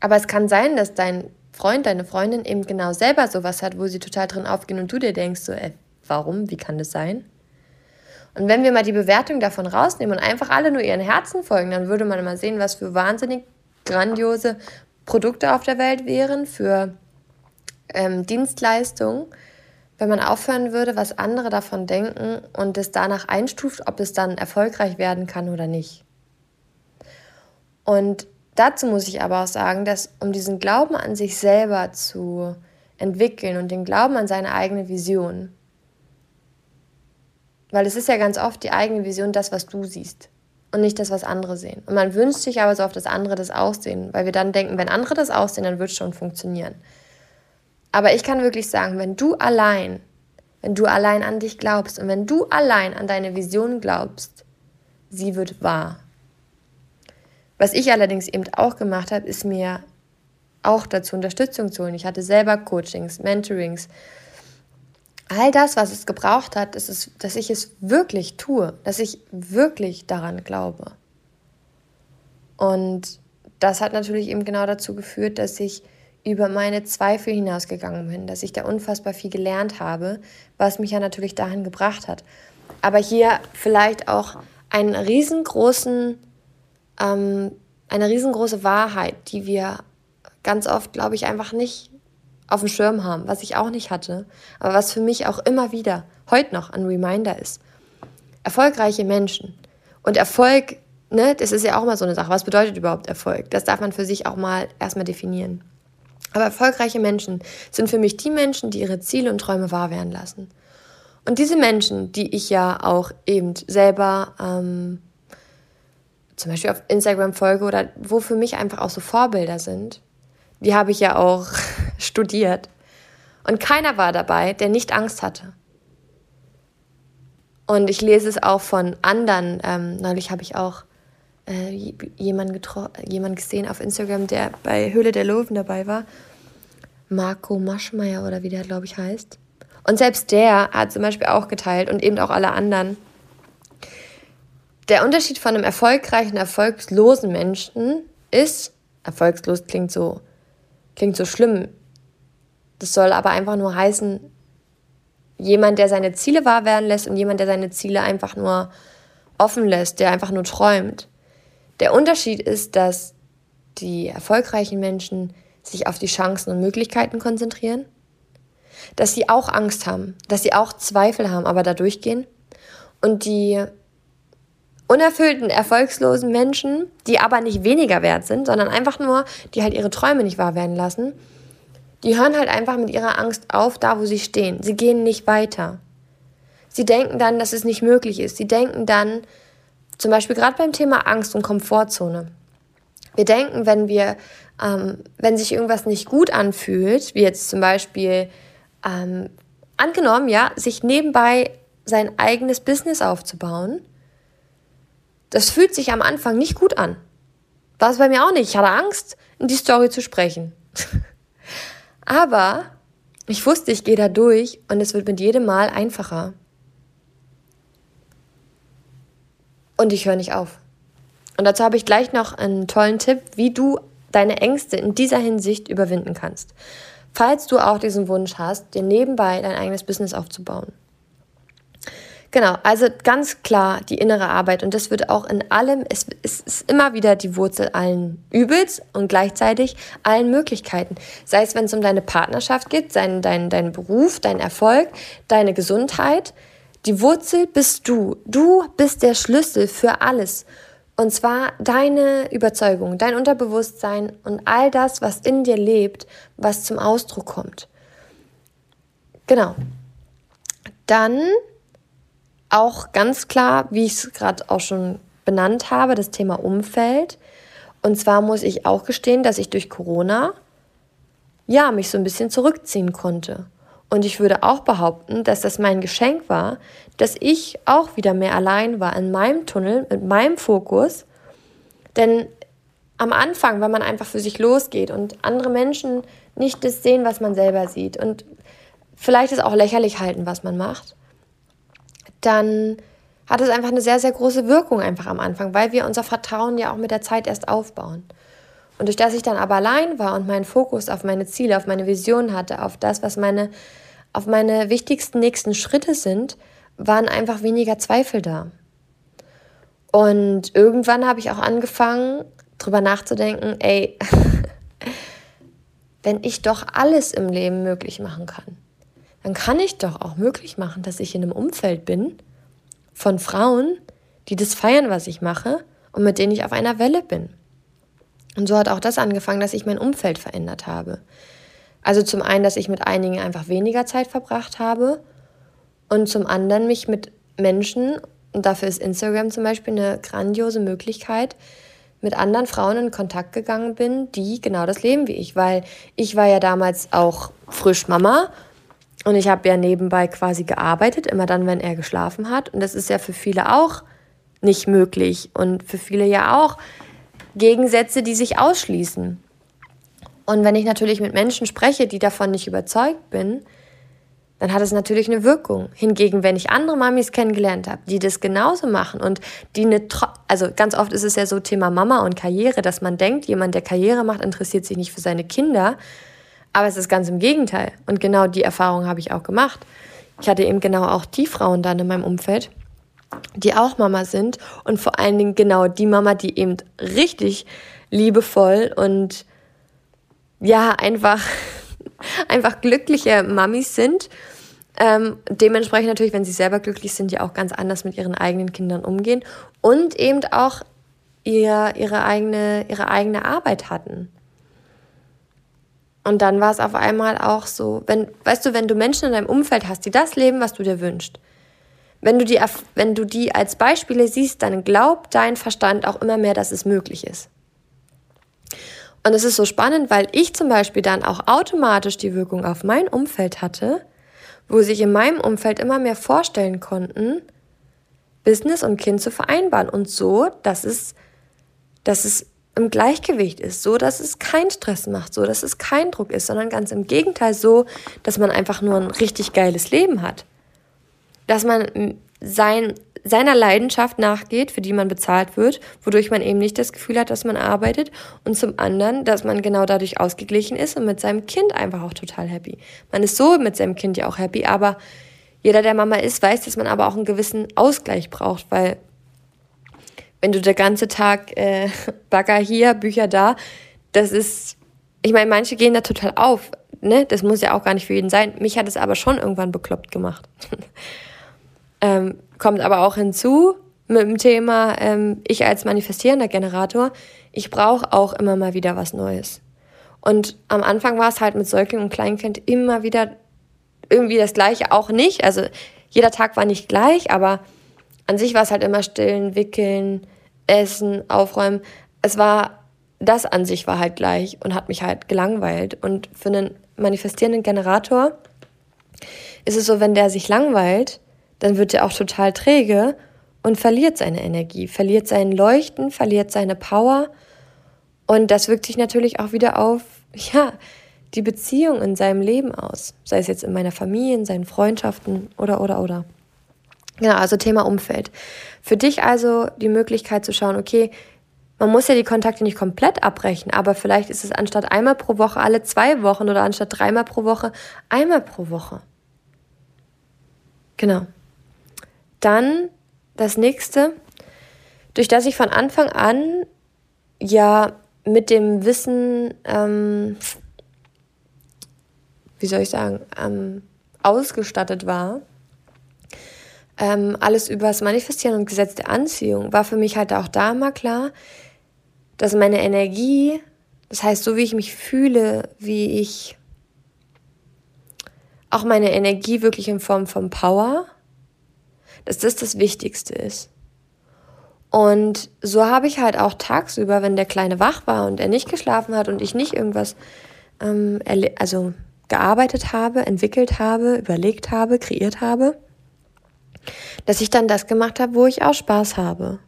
Aber es kann sein, dass dein Freund, deine Freundin eben genau selber sowas hat, wo sie total drin aufgehen und du dir denkst, so, ey, warum, wie kann das sein? Und wenn wir mal die Bewertung davon rausnehmen und einfach alle nur ihren Herzen folgen, dann würde man mal sehen, was für wahnsinnig grandiose Produkte auf der Welt wären, für ähm, Dienstleistungen, wenn man aufhören würde, was andere davon denken und es danach einstuft, ob es dann erfolgreich werden kann oder nicht. Und Dazu muss ich aber auch sagen, dass um diesen Glauben an sich selber zu entwickeln und den Glauben an seine eigene Vision, weil es ist ja ganz oft die eigene Vision das, was du siehst und nicht das, was andere sehen. Und man wünscht sich aber so oft, dass andere das auch sehen, weil wir dann denken, wenn andere das auch sehen, dann wird es schon funktionieren. Aber ich kann wirklich sagen, wenn du allein, wenn du allein an dich glaubst und wenn du allein an deine Vision glaubst, sie wird wahr. Was ich allerdings eben auch gemacht habe, ist mir auch dazu Unterstützung zu holen. Ich hatte selber Coachings, Mentorings. All das, was es gebraucht hat, ist es, dass ich es wirklich tue, dass ich wirklich daran glaube. Und das hat natürlich eben genau dazu geführt, dass ich über meine Zweifel hinausgegangen bin, dass ich da unfassbar viel gelernt habe, was mich ja natürlich dahin gebracht hat. Aber hier vielleicht auch einen riesengroßen ähm, eine riesengroße Wahrheit, die wir ganz oft, glaube ich, einfach nicht auf dem Schirm haben, was ich auch nicht hatte, aber was für mich auch immer wieder, heute noch ein Reminder ist. Erfolgreiche Menschen und Erfolg, ne, das ist ja auch mal so eine Sache. Was bedeutet überhaupt Erfolg? Das darf man für sich auch mal erstmal definieren. Aber erfolgreiche Menschen sind für mich die Menschen, die ihre Ziele und Träume wahr werden lassen. Und diese Menschen, die ich ja auch eben selber ähm, zum Beispiel auf Instagram folge oder wo für mich einfach auch so Vorbilder sind, die habe ich ja auch studiert. Und keiner war dabei, der nicht Angst hatte. Und ich lese es auch von anderen. Ähm, neulich habe ich auch äh, jemanden, jemanden gesehen auf Instagram, der bei Höhle der Löwen dabei war. Marco Maschmeyer oder wie der, glaube ich, heißt. Und selbst der hat zum Beispiel auch geteilt und eben auch alle anderen. Der Unterschied von einem erfolgreichen, erfolgslosen Menschen ist, erfolgslos klingt so, klingt so schlimm. Das soll aber einfach nur heißen, jemand, der seine Ziele wahr werden lässt und jemand, der seine Ziele einfach nur offen lässt, der einfach nur träumt. Der Unterschied ist, dass die erfolgreichen Menschen sich auf die Chancen und Möglichkeiten konzentrieren, dass sie auch Angst haben, dass sie auch Zweifel haben, aber da durchgehen und die unerfüllten, erfolgslosen Menschen, die aber nicht weniger wert sind, sondern einfach nur, die halt ihre Träume nicht wahr werden lassen, die hören halt einfach mit ihrer Angst auf, da wo sie stehen. Sie gehen nicht weiter. Sie denken dann, dass es nicht möglich ist. Sie denken dann, zum Beispiel gerade beim Thema Angst und Komfortzone. Wir denken, wenn wir, ähm, wenn sich irgendwas nicht gut anfühlt, wie jetzt zum Beispiel ähm, angenommen, ja, sich nebenbei sein eigenes Business aufzubauen, das fühlt sich am Anfang nicht gut an. War es bei mir auch nicht. Ich hatte Angst, in die Story zu sprechen. Aber ich wusste, ich gehe da durch und es wird mit jedem Mal einfacher. Und ich höre nicht auf. Und dazu habe ich gleich noch einen tollen Tipp, wie du deine Ängste in dieser Hinsicht überwinden kannst. Falls du auch diesen Wunsch hast, dir nebenbei dein eigenes Business aufzubauen. Genau, also ganz klar die innere Arbeit und das wird auch in allem, es, es ist immer wieder die Wurzel allen Übels und gleichzeitig allen Möglichkeiten. Sei es, wenn es um deine Partnerschaft geht, dein, dein, dein Beruf, dein Erfolg, deine Gesundheit. Die Wurzel bist du. Du bist der Schlüssel für alles. Und zwar deine Überzeugung, dein Unterbewusstsein und all das, was in dir lebt, was zum Ausdruck kommt. Genau. Dann auch ganz klar, wie ich es gerade auch schon benannt habe, das Thema Umfeld. Und zwar muss ich auch gestehen, dass ich durch Corona ja mich so ein bisschen zurückziehen konnte. Und ich würde auch behaupten, dass das mein Geschenk war, dass ich auch wieder mehr allein war in meinem Tunnel, mit meinem Fokus. Denn am Anfang, wenn man einfach für sich losgeht und andere Menschen nicht das sehen, was man selber sieht und vielleicht es auch lächerlich halten, was man macht, dann hat es einfach eine sehr, sehr große Wirkung einfach am Anfang, weil wir unser Vertrauen ja auch mit der Zeit erst aufbauen. Und durch das ich dann aber allein war und meinen Fokus auf meine Ziele, auf meine Vision hatte, auf das, was meine, auf meine wichtigsten nächsten Schritte sind, waren einfach weniger Zweifel da. Und irgendwann habe ich auch angefangen, drüber nachzudenken, ey, wenn ich doch alles im Leben möglich machen kann, dann kann ich doch auch möglich machen, dass ich in einem Umfeld bin von Frauen, die das feiern, was ich mache und mit denen ich auf einer Welle bin. Und so hat auch das angefangen, dass ich mein Umfeld verändert habe. Also zum einen, dass ich mit einigen einfach weniger Zeit verbracht habe und zum anderen mich mit Menschen, und dafür ist Instagram zum Beispiel eine grandiose Möglichkeit, mit anderen Frauen in Kontakt gegangen bin, die genau das leben wie ich, weil ich war ja damals auch frisch Mama und ich habe ja nebenbei quasi gearbeitet, immer dann, wenn er geschlafen hat. Und das ist ja für viele auch nicht möglich und für viele ja auch Gegensätze, die sich ausschließen. Und wenn ich natürlich mit Menschen spreche, die davon nicht überzeugt bin, dann hat es natürlich eine Wirkung. Hingegen, wenn ich andere Mamis kennengelernt habe, die das genauso machen und die eine, also ganz oft ist es ja so Thema Mama und Karriere, dass man denkt, jemand, der Karriere macht, interessiert sich nicht für seine Kinder. Aber es ist ganz im Gegenteil. Und genau die Erfahrung habe ich auch gemacht. Ich hatte eben genau auch die Frauen dann in meinem Umfeld, die auch Mama sind und vor allen Dingen genau die Mama, die eben richtig liebevoll und ja, einfach, einfach glückliche Mamis sind. Ähm, dementsprechend natürlich, wenn sie selber glücklich sind, ja auch ganz anders mit ihren eigenen Kindern umgehen und eben auch ihr, ihre, eigene, ihre eigene Arbeit hatten. Und dann war es auf einmal auch so, wenn, weißt du, wenn du Menschen in deinem Umfeld hast, die das leben, was du dir wünschst, wenn du die, wenn du die als Beispiele siehst, dann glaubt dein Verstand auch immer mehr, dass es möglich ist. Und es ist so spannend, weil ich zum Beispiel dann auch automatisch die Wirkung auf mein Umfeld hatte, wo sich in meinem Umfeld immer mehr vorstellen konnten, Business und Kind zu vereinbaren und so, dass es, dass es im Gleichgewicht ist, so dass es keinen Stress macht, so dass es kein Druck ist, sondern ganz im Gegenteil so, dass man einfach nur ein richtig geiles Leben hat. Dass man sein, seiner Leidenschaft nachgeht, für die man bezahlt wird, wodurch man eben nicht das Gefühl hat, dass man arbeitet und zum anderen, dass man genau dadurch ausgeglichen ist und mit seinem Kind einfach auch total happy. Man ist so mit seinem Kind ja auch happy, aber jeder, der Mama ist, weiß, dass man aber auch einen gewissen Ausgleich braucht, weil wenn du der ganze Tag äh, Bagger hier, Bücher da, das ist, ich meine, manche gehen da total auf, ne? Das muss ja auch gar nicht für jeden sein. Mich hat es aber schon irgendwann bekloppt gemacht. ähm, kommt aber auch hinzu mit dem Thema, ähm, ich als manifestierender Generator, ich brauche auch immer mal wieder was Neues. Und am Anfang war es halt mit Säugling und Kleinkind immer wieder irgendwie das Gleiche, auch nicht. Also jeder Tag war nicht gleich, aber an sich war es halt immer stillen, wickeln, Essen, Aufräumen. Es war, das an sich war halt gleich und hat mich halt gelangweilt. Und für einen manifestierenden Generator ist es so, wenn der sich langweilt, dann wird er auch total träge und verliert seine Energie, verliert sein Leuchten, verliert seine Power. Und das wirkt sich natürlich auch wieder auf, ja, die Beziehung in seinem Leben aus. Sei es jetzt in meiner Familie, in seinen Freundschaften oder, oder, oder. Genau, also Thema Umfeld. Für dich also die Möglichkeit zu schauen, okay, man muss ja die Kontakte nicht komplett abbrechen, aber vielleicht ist es anstatt einmal pro Woche alle zwei Wochen oder anstatt dreimal pro Woche einmal pro Woche. Genau. Dann das nächste, durch das ich von Anfang an ja mit dem Wissen, ähm, wie soll ich sagen, ähm, ausgestattet war, ähm, alles übers Manifestieren und Gesetz der Anziehung, war für mich halt auch da mal klar, dass meine Energie, das heißt, so wie ich mich fühle, wie ich auch meine Energie wirklich in Form von Power, dass das das Wichtigste ist. Und so habe ich halt auch tagsüber, wenn der Kleine wach war und er nicht geschlafen hat und ich nicht irgendwas, ähm, also gearbeitet habe, entwickelt habe, überlegt habe, kreiert habe, dass ich dann das gemacht habe, wo ich auch Spaß habe.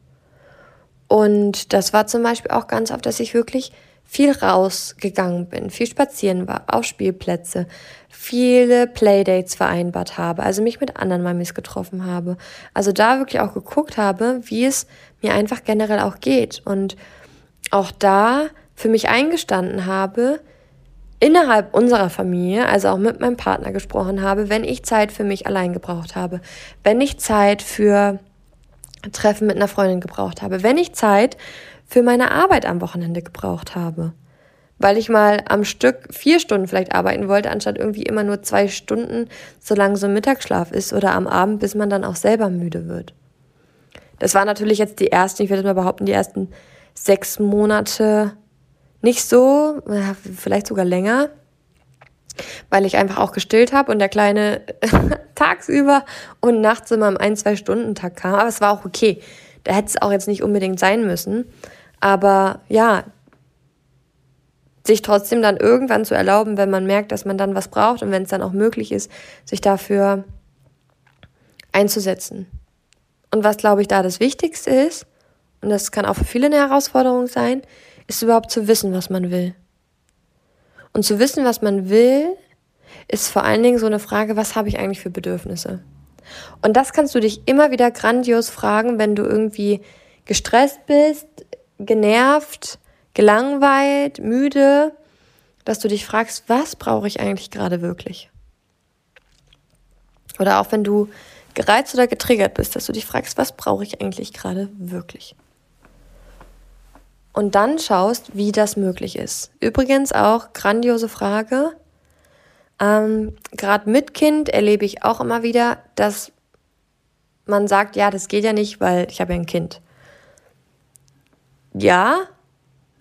Und das war zum Beispiel auch ganz oft, dass ich wirklich viel rausgegangen bin, viel spazieren war, auf Spielplätze, viele Playdates vereinbart habe, also mich mit anderen Mamis getroffen habe. Also da wirklich auch geguckt habe, wie es mir einfach generell auch geht. Und auch da für mich eingestanden habe, innerhalb unserer Familie, also auch mit meinem Partner gesprochen habe, wenn ich Zeit für mich allein gebraucht habe, wenn ich Zeit für Treffen mit einer Freundin gebraucht habe, wenn ich Zeit für meine Arbeit am Wochenende gebraucht habe, weil ich mal am Stück vier Stunden vielleicht arbeiten wollte, anstatt irgendwie immer nur zwei Stunden, solange so ein Mittagsschlaf ist oder am Abend, bis man dann auch selber müde wird. Das war natürlich jetzt die ersten, ich würde mal behaupten, die ersten sechs Monate nicht so, vielleicht sogar länger, weil ich einfach auch gestillt habe und der Kleine tagsüber und nachts immer im ein, zwei Stunden Tag kam. Aber es war auch okay. Da hätte es auch jetzt nicht unbedingt sein müssen. Aber ja, sich trotzdem dann irgendwann zu erlauben, wenn man merkt, dass man dann was braucht und wenn es dann auch möglich ist, sich dafür einzusetzen. Und was, glaube ich, da das Wichtigste ist, und das kann auch für viele eine Herausforderung sein, ist überhaupt zu wissen, was man will. Und zu wissen, was man will, ist vor allen Dingen so eine Frage, was habe ich eigentlich für Bedürfnisse? Und das kannst du dich immer wieder grandios fragen, wenn du irgendwie gestresst bist, genervt, gelangweilt, müde, dass du dich fragst, was brauche ich eigentlich gerade wirklich? Oder auch wenn du gereizt oder getriggert bist, dass du dich fragst, was brauche ich eigentlich gerade wirklich? Und dann schaust, wie das möglich ist. Übrigens auch grandiose Frage. Ähm, Gerade mit Kind erlebe ich auch immer wieder, dass man sagt, ja, das geht ja nicht, weil ich habe ja ein Kind. Ja,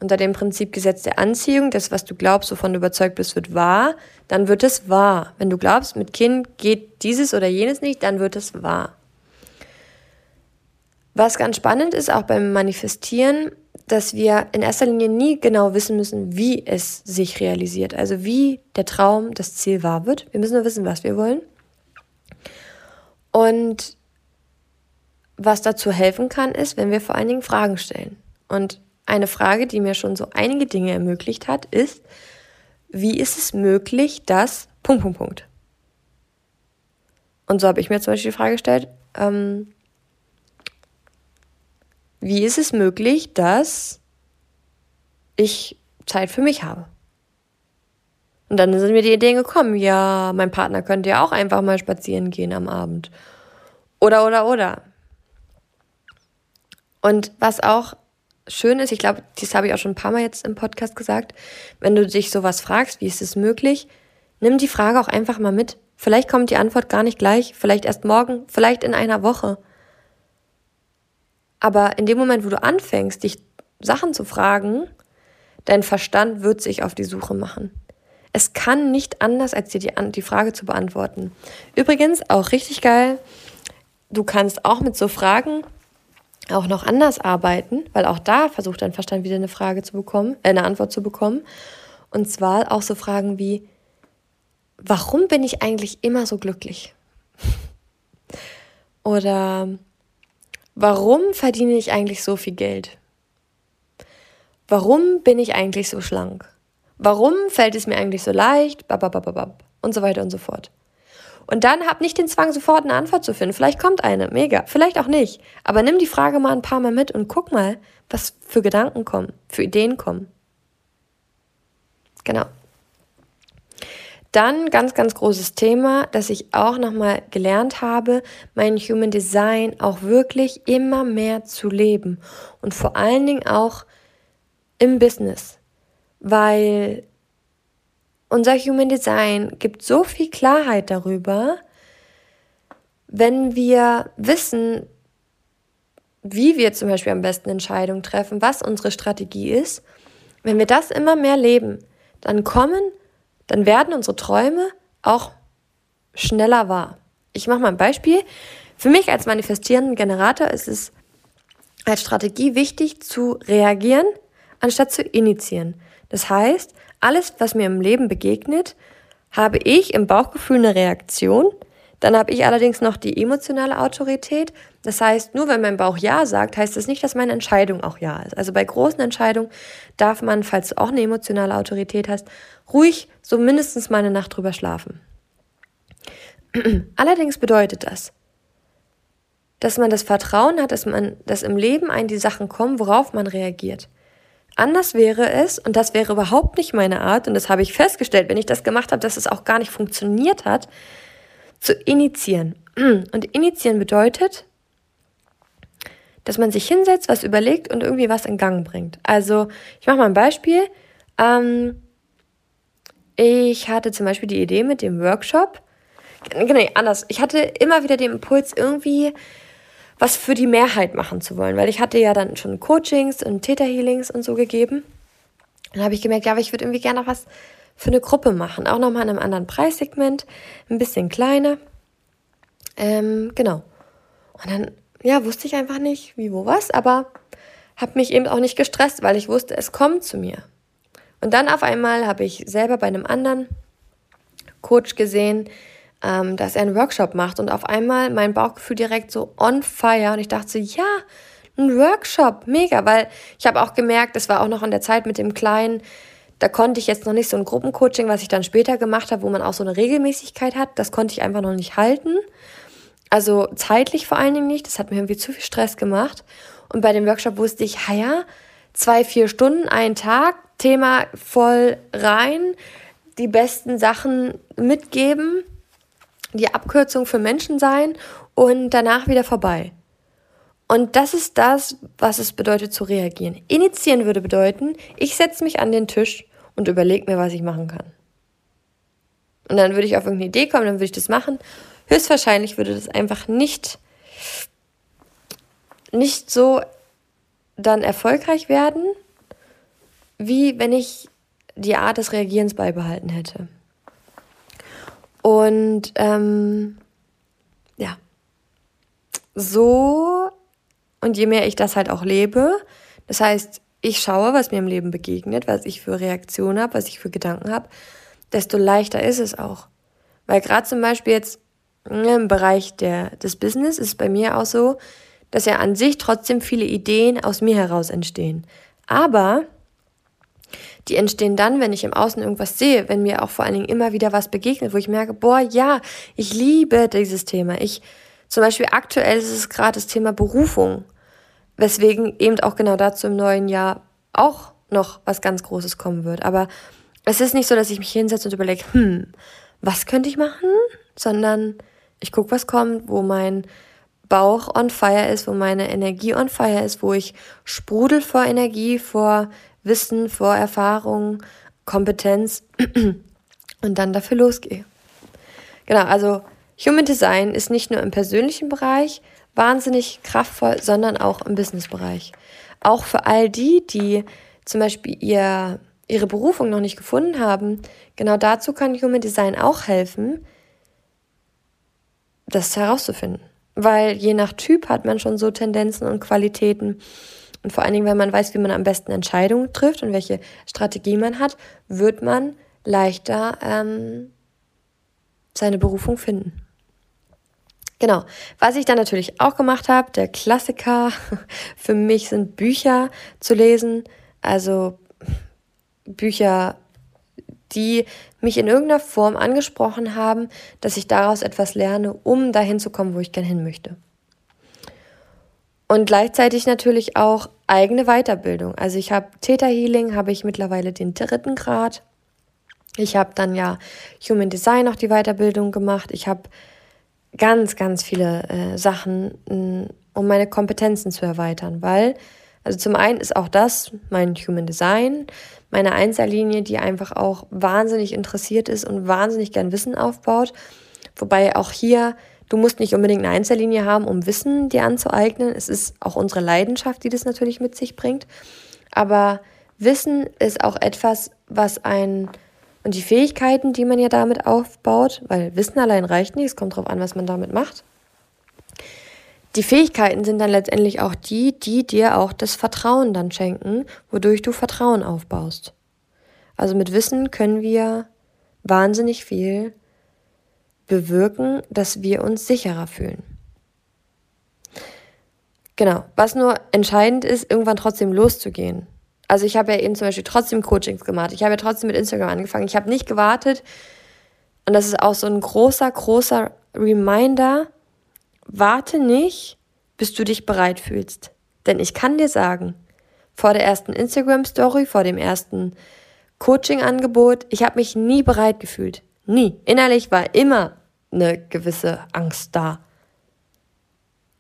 unter dem Prinzip Gesetz der Anziehung, das, was du glaubst, wovon du überzeugt bist, wird wahr, dann wird es wahr. Wenn du glaubst, mit Kind geht dieses oder jenes nicht, dann wird es wahr. Was ganz spannend ist, auch beim Manifestieren, dass wir in erster Linie nie genau wissen müssen, wie es sich realisiert. Also wie der Traum, das Ziel wahr wird. Wir müssen nur wissen, was wir wollen. Und was dazu helfen kann, ist, wenn wir vor allen Dingen Fragen stellen. Und eine Frage, die mir schon so einige Dinge ermöglicht hat, ist, wie ist es möglich, dass Punkt, Punkt, Punkt. Und so habe ich mir zum Beispiel die Frage gestellt, ähm, wie ist es möglich, dass ich Zeit für mich habe? Und dann sind mir die Ideen gekommen, ja, mein Partner könnte ja auch einfach mal spazieren gehen am Abend. Oder, oder, oder. Und was auch schön ist, ich glaube, das habe ich auch schon ein paar Mal jetzt im Podcast gesagt, wenn du dich sowas fragst, wie ist es möglich, nimm die Frage auch einfach mal mit. Vielleicht kommt die Antwort gar nicht gleich, vielleicht erst morgen, vielleicht in einer Woche. Aber in dem Moment, wo du anfängst, dich Sachen zu fragen, dein Verstand wird sich auf die Suche machen. Es kann nicht anders, als dir die, die Frage zu beantworten. Übrigens, auch richtig geil, du kannst auch mit so Fragen auch noch anders arbeiten, weil auch da versucht dein Verstand wieder eine Frage zu bekommen, äh, eine Antwort zu bekommen. Und zwar auch so Fragen wie, warum bin ich eigentlich immer so glücklich? Oder warum verdiene ich eigentlich so viel Geld? Warum bin ich eigentlich so schlank? Warum fällt es mir eigentlich so leicht? Und so weiter und so fort. Und dann hab nicht den Zwang, sofort eine Antwort zu finden. Vielleicht kommt eine, mega, vielleicht auch nicht. Aber nimm die Frage mal ein paar Mal mit und guck mal, was für Gedanken kommen, für Ideen kommen. Genau. Dann ganz, ganz großes Thema, das ich auch nochmal gelernt habe, mein Human Design auch wirklich immer mehr zu leben. Und vor allen Dingen auch im Business. Weil unser Human Design gibt so viel Klarheit darüber, wenn wir wissen, wie wir zum Beispiel am besten Entscheidungen treffen, was unsere Strategie ist, wenn wir das immer mehr leben, dann kommen, dann werden unsere Träume auch schneller wahr. Ich mache mal ein Beispiel. Für mich als manifestierenden Generator ist es als Strategie wichtig zu reagieren, anstatt zu initiieren. Das heißt, alles, was mir im Leben begegnet, habe ich im Bauchgefühl eine Reaktion. Dann habe ich allerdings noch die emotionale Autorität. Das heißt, nur wenn mein Bauch Ja sagt, heißt das nicht, dass meine Entscheidung auch Ja ist. Also bei großen Entscheidungen darf man, falls du auch eine emotionale Autorität hast, ruhig so mindestens mal eine Nacht drüber schlafen. Allerdings bedeutet das, dass man das Vertrauen hat, dass man, dass im Leben ein die Sachen kommen, worauf man reagiert. Anders wäre es, und das wäre überhaupt nicht meine Art, und das habe ich festgestellt, wenn ich das gemacht habe, dass es auch gar nicht funktioniert hat, zu initiieren. Und initiieren bedeutet, dass man sich hinsetzt, was überlegt und irgendwie was in Gang bringt. Also, ich mache mal ein Beispiel. Ähm, ich hatte zum Beispiel die Idee mit dem Workshop. Genau, anders. Ich hatte immer wieder den Impuls, irgendwie was für die Mehrheit machen zu wollen, weil ich hatte ja dann schon Coachings und Täterhealings und so gegeben. Dann habe ich gemerkt, ja, aber ich würde irgendwie gerne noch was für eine Gruppe machen, auch nochmal in einem anderen Preissegment, ein bisschen kleiner. Ähm, genau. Und dann, ja, wusste ich einfach nicht, wie, wo, was, aber habe mich eben auch nicht gestresst, weil ich wusste, es kommt zu mir. Und dann auf einmal habe ich selber bei einem anderen Coach gesehen, ähm, dass er einen Workshop macht und auf einmal mein Bauchgefühl direkt so on fire und ich dachte so, ja, ein Workshop, mega, weil ich habe auch gemerkt, es war auch noch in der Zeit mit dem Kleinen, da konnte ich jetzt noch nicht so ein Gruppencoaching, was ich dann später gemacht habe, wo man auch so eine Regelmäßigkeit hat, das konnte ich einfach noch nicht halten. Also zeitlich vor allen Dingen nicht, das hat mir irgendwie zu viel Stress gemacht. Und bei dem Workshop wusste ich, ja, zwei, vier Stunden, ein Tag, Thema voll rein, die besten Sachen mitgeben die Abkürzung für Menschen sein und danach wieder vorbei. Und das ist das, was es bedeutet zu reagieren. Initiieren würde bedeuten, ich setze mich an den Tisch und überlege mir, was ich machen kann. Und dann würde ich auf irgendeine Idee kommen, dann würde ich das machen. Höchstwahrscheinlich würde das einfach nicht, nicht so dann erfolgreich werden, wie wenn ich die Art des Reagierens beibehalten hätte. Und ähm, ja, so und je mehr ich das halt auch lebe, das heißt, ich schaue, was mir im Leben begegnet, was ich für Reaktionen habe, was ich für Gedanken habe, desto leichter ist es auch. Weil gerade zum Beispiel jetzt ne, im Bereich der, des Business ist es bei mir auch so, dass ja an sich trotzdem viele Ideen aus mir heraus entstehen. Aber die entstehen dann, wenn ich im Außen irgendwas sehe, wenn mir auch vor allen Dingen immer wieder was begegnet, wo ich merke, boah, ja, ich liebe dieses Thema. Ich, zum Beispiel aktuell ist es gerade das Thema Berufung. Weswegen eben auch genau dazu im neuen Jahr auch noch was ganz Großes kommen wird. Aber es ist nicht so, dass ich mich hinsetze und überlege, hm, was könnte ich machen? Sondern ich gucke, was kommt, wo mein Bauch on fire ist, wo meine Energie on fire ist, wo ich sprudel vor Energie, vor Wissen, vor Erfahrung, Kompetenz und dann dafür losgehe. Genau, also Human Design ist nicht nur im persönlichen Bereich, wahnsinnig kraftvoll, sondern auch im Businessbereich. Auch für all die, die zum Beispiel ihr, ihre Berufung noch nicht gefunden haben, genau dazu kann Human Design auch helfen, das herauszufinden. Weil je nach Typ hat man schon so Tendenzen und Qualitäten. Und vor allen Dingen, wenn man weiß, wie man am besten Entscheidungen trifft und welche Strategie man hat, wird man leichter ähm, seine Berufung finden. Genau. Was ich dann natürlich auch gemacht habe, der Klassiker für mich sind Bücher zu lesen. Also Bücher, die mich in irgendeiner Form angesprochen haben, dass ich daraus etwas lerne, um dahin zu kommen, wo ich gern hin möchte. Und gleichzeitig natürlich auch eigene Weiterbildung. Also ich habe Theta Healing, habe ich mittlerweile den dritten Grad. Ich habe dann ja Human Design auch die Weiterbildung gemacht. Ich habe ganz, ganz viele äh, Sachen, mh, um meine Kompetenzen zu erweitern, weil, also zum einen ist auch das mein Human Design, meine Einzellinie, die einfach auch wahnsinnig interessiert ist und wahnsinnig gern Wissen aufbaut. Wobei auch hier, du musst nicht unbedingt eine Einzellinie haben, um Wissen dir anzueignen. Es ist auch unsere Leidenschaft, die das natürlich mit sich bringt. Aber Wissen ist auch etwas, was ein und die Fähigkeiten, die man ja damit aufbaut, weil Wissen allein reicht nicht, es kommt darauf an, was man damit macht. Die Fähigkeiten sind dann letztendlich auch die, die dir auch das Vertrauen dann schenken, wodurch du Vertrauen aufbaust. Also mit Wissen können wir wahnsinnig viel bewirken, dass wir uns sicherer fühlen. Genau. Was nur entscheidend ist, irgendwann trotzdem loszugehen. Also ich habe ja eben zum Beispiel trotzdem Coachings gemacht. Ich habe ja trotzdem mit Instagram angefangen. Ich habe nicht gewartet. Und das ist auch so ein großer, großer Reminder. Warte nicht, bis du dich bereit fühlst. Denn ich kann dir sagen, vor der ersten Instagram-Story, vor dem ersten Coaching-Angebot, ich habe mich nie bereit gefühlt. Nie. Innerlich war immer eine gewisse Angst da.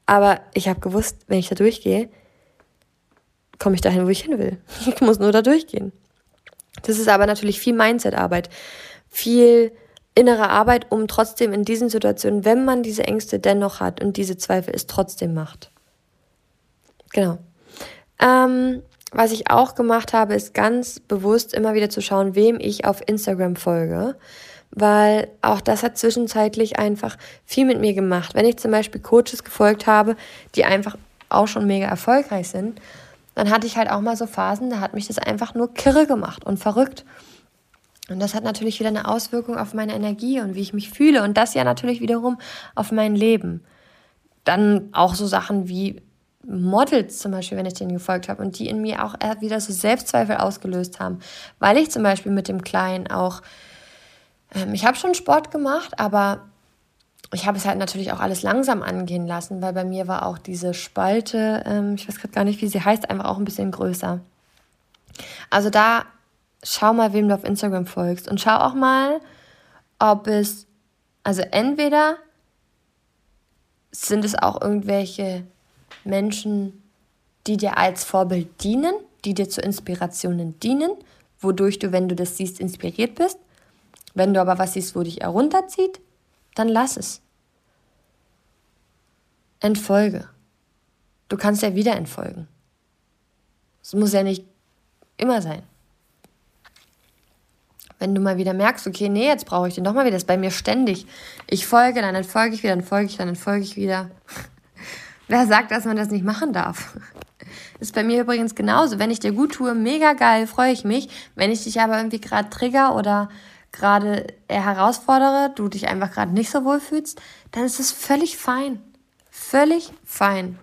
Aber ich habe gewusst, wenn ich da durchgehe, komme ich dahin, wo ich hin will. Ich muss nur da durchgehen. Das ist aber natürlich viel Mindset-Arbeit, viel innere Arbeit, um trotzdem in diesen Situationen, wenn man diese Ängste dennoch hat und diese Zweifel es trotzdem macht. Genau. Ähm, was ich auch gemacht habe, ist ganz bewusst immer wieder zu schauen, wem ich auf Instagram folge, weil auch das hat zwischenzeitlich einfach viel mit mir gemacht. Wenn ich zum Beispiel Coaches gefolgt habe, die einfach auch schon mega erfolgreich sind, dann hatte ich halt auch mal so Phasen, da hat mich das einfach nur kirre gemacht und verrückt. Und das hat natürlich wieder eine Auswirkung auf meine Energie und wie ich mich fühle und das ja natürlich wiederum auf mein Leben. Dann auch so Sachen wie Models zum Beispiel, wenn ich denen gefolgt habe und die in mir auch wieder so Selbstzweifel ausgelöst haben, weil ich zum Beispiel mit dem Kleinen auch, ähm, ich habe schon Sport gemacht, aber ich habe es halt natürlich auch alles langsam angehen lassen, weil bei mir war auch diese Spalte, ähm, ich weiß gerade gar nicht, wie sie heißt, einfach auch ein bisschen größer. Also da schau mal, wem du auf Instagram folgst und schau auch mal, ob es, also entweder sind es auch irgendwelche Menschen, die dir als Vorbild dienen, die dir zu Inspirationen dienen, wodurch du, wenn du das siehst, inspiriert bist. Wenn du aber was siehst, wo dich herunterzieht, dann lass es. Entfolge. Du kannst ja wieder entfolgen. Es muss ja nicht immer sein. Wenn du mal wieder merkst, okay, nee, jetzt brauche ich den doch mal wieder, das ist bei mir ständig. Ich folge, dann folge ich wieder, dann folge ich, dann folge ich wieder. Wer sagt, dass man das nicht machen darf? Ist bei mir übrigens genauso. Wenn ich dir gut tue, mega geil, freue ich mich. Wenn ich dich aber irgendwie gerade trigger oder gerade herausfordere, du dich einfach gerade nicht so wohl fühlst, dann ist es völlig fein. Völlig fein.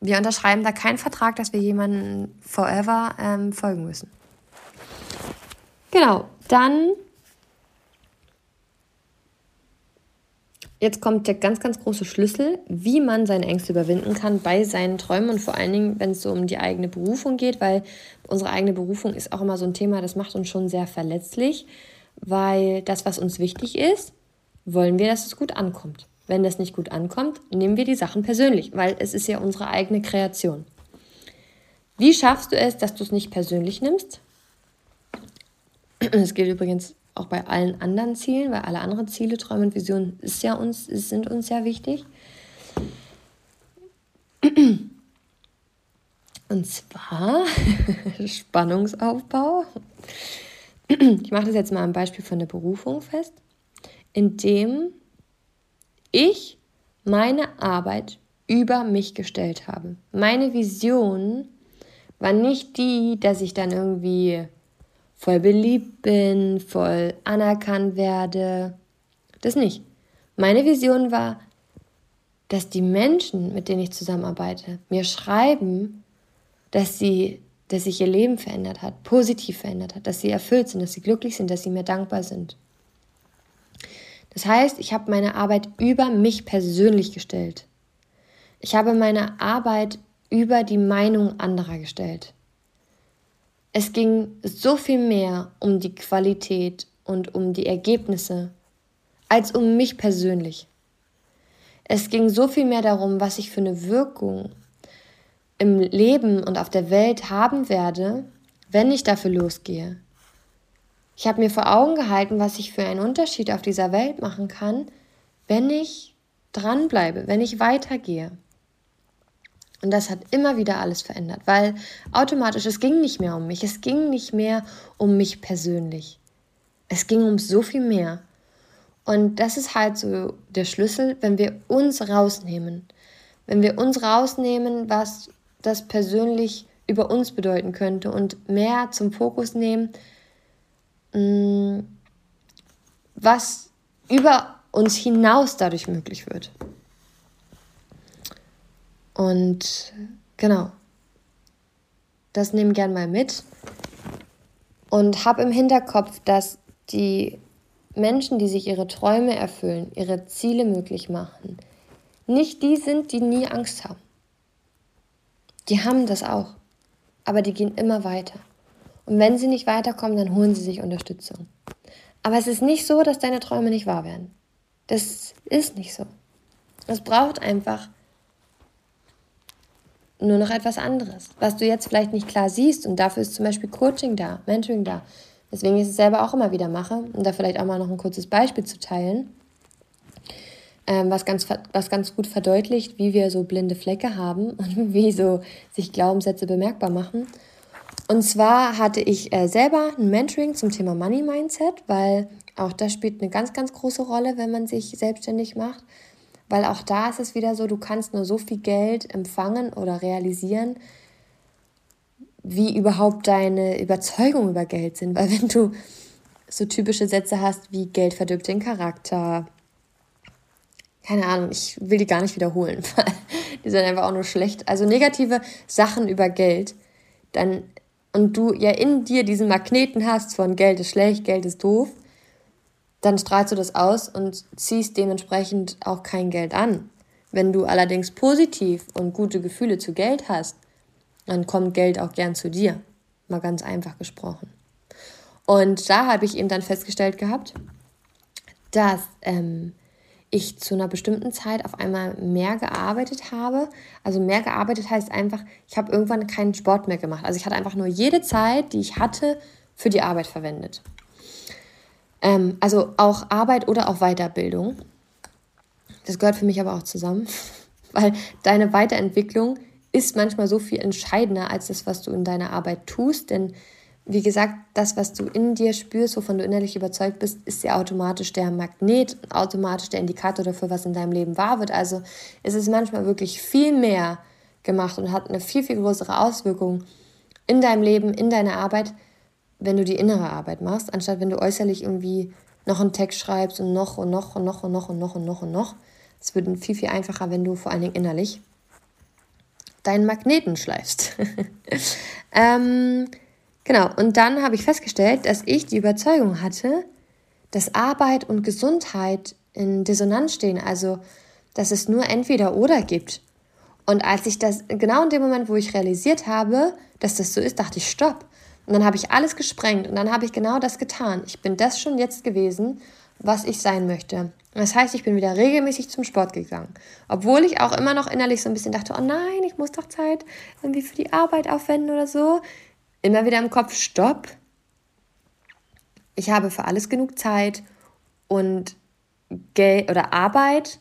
Wir unterschreiben da keinen Vertrag, dass wir jemanden forever ähm, folgen müssen. Genau, dann Jetzt kommt der ganz, ganz große Schlüssel, wie man seine Ängste überwinden kann bei seinen Träumen und vor allen Dingen, wenn es so um die eigene Berufung geht, weil unsere eigene Berufung ist auch immer so ein Thema, das macht uns schon sehr verletzlich, weil das, was uns wichtig ist, wollen wir, dass es gut ankommt. Wenn das nicht gut ankommt, nehmen wir die Sachen persönlich, weil es ist ja unsere eigene Kreation. Wie schaffst du es, dass du es nicht persönlich nimmst? Das gilt übrigens auch bei allen anderen Zielen, weil alle anderen Ziele, Träume und Visionen ist ja uns, sind uns ja wichtig. Und zwar Spannungsaufbau. Ich mache das jetzt mal am Beispiel von der Berufung fest, indem ich meine Arbeit über mich gestellt habe. Meine Vision war nicht die, dass ich dann irgendwie voll beliebt bin, voll anerkannt werde. Das nicht. Meine Vision war, dass die Menschen, mit denen ich zusammenarbeite, mir schreiben, dass sie, dass sich ihr Leben verändert hat, positiv verändert hat, dass sie erfüllt sind, dass sie glücklich sind, dass sie mir dankbar sind. Das heißt, ich habe meine Arbeit über mich persönlich gestellt. Ich habe meine Arbeit über die Meinung anderer gestellt. Es ging so viel mehr um die Qualität und um die Ergebnisse als um mich persönlich. Es ging so viel mehr darum, was ich für eine Wirkung im Leben und auf der Welt haben werde, wenn ich dafür losgehe. Ich habe mir vor Augen gehalten, was ich für einen Unterschied auf dieser Welt machen kann, wenn ich dranbleibe, wenn ich weitergehe. Und das hat immer wieder alles verändert, weil automatisch, es ging nicht mehr um mich, es ging nicht mehr um mich persönlich. Es ging um so viel mehr. Und das ist halt so der Schlüssel, wenn wir uns rausnehmen. Wenn wir uns rausnehmen, was das persönlich über uns bedeuten könnte und mehr zum Fokus nehmen, mm, was über uns hinaus dadurch möglich wird. Und genau, das nehme gern mal mit und habe im Hinterkopf, dass die Menschen, die sich ihre Träume erfüllen, ihre Ziele möglich machen, nicht die sind, die nie Angst haben. Die haben das auch, aber die gehen immer weiter. Und wenn sie nicht weiterkommen, dann holen sie sich Unterstützung. Aber es ist nicht so, dass deine Träume nicht wahr werden. Das ist nicht so. Es braucht einfach nur noch etwas anderes, was du jetzt vielleicht nicht klar siehst. Und dafür ist zum Beispiel Coaching da, Mentoring da. Deswegen ich es selber auch immer wieder mache, um da vielleicht auch mal noch ein kurzes Beispiel zu teilen, ähm, was, ganz, was ganz gut verdeutlicht, wie wir so blinde Flecke haben und wie so sich Glaubenssätze bemerkbar machen. Und zwar hatte ich äh, selber ein Mentoring zum Thema Money Mindset, weil auch das spielt eine ganz, ganz große Rolle, wenn man sich selbstständig macht weil auch da ist es wieder so, du kannst nur so viel Geld empfangen oder realisieren, wie überhaupt deine Überzeugungen über Geld sind. Weil wenn du so typische Sätze hast wie Geld verdirbt den Charakter, keine Ahnung, ich will die gar nicht wiederholen, weil die sind einfach auch nur schlecht. Also negative Sachen über Geld, dann und du ja in dir diesen Magneten hast von Geld ist schlecht, Geld ist doof, dann strahlst du das aus und ziehst dementsprechend auch kein Geld an. Wenn du allerdings positiv und gute Gefühle zu Geld hast, dann kommt Geld auch gern zu dir. Mal ganz einfach gesprochen. Und da habe ich eben dann festgestellt gehabt, dass ähm, ich zu einer bestimmten Zeit auf einmal mehr gearbeitet habe. Also mehr gearbeitet heißt einfach, ich habe irgendwann keinen Sport mehr gemacht. Also ich hatte einfach nur jede Zeit, die ich hatte, für die Arbeit verwendet. Ähm, also auch Arbeit oder auch Weiterbildung. Das gehört für mich aber auch zusammen, weil deine Weiterentwicklung ist manchmal so viel entscheidender als das, was du in deiner Arbeit tust. Denn wie gesagt, das, was du in dir spürst, wovon du innerlich überzeugt bist, ist ja automatisch der Magnet, automatisch der Indikator dafür, was in deinem Leben wahr wird. Also ist es manchmal wirklich viel mehr gemacht und hat eine viel, viel größere Auswirkung in deinem Leben, in deiner Arbeit, wenn du die innere Arbeit machst, anstatt wenn du äußerlich irgendwie noch einen Text schreibst und noch und noch und noch und noch und noch und noch und noch. Es wird viel, viel einfacher, wenn du vor allen Dingen innerlich deinen Magneten schleifst. ähm, Genau, und dann habe ich festgestellt, dass ich die Überzeugung hatte, dass Arbeit und Gesundheit in Dissonanz stehen, also dass es nur entweder oder gibt. Und als ich das, genau in dem Moment, wo ich realisiert habe, dass das so ist, dachte ich, stopp. Und dann habe ich alles gesprengt und dann habe ich genau das getan. Ich bin das schon jetzt gewesen, was ich sein möchte. Das heißt, ich bin wieder regelmäßig zum Sport gegangen. Obwohl ich auch immer noch innerlich so ein bisschen dachte, oh nein, ich muss doch Zeit irgendwie für die Arbeit aufwenden oder so immer wieder im Kopf, stopp. Ich habe für alles genug Zeit und Geld oder Arbeit,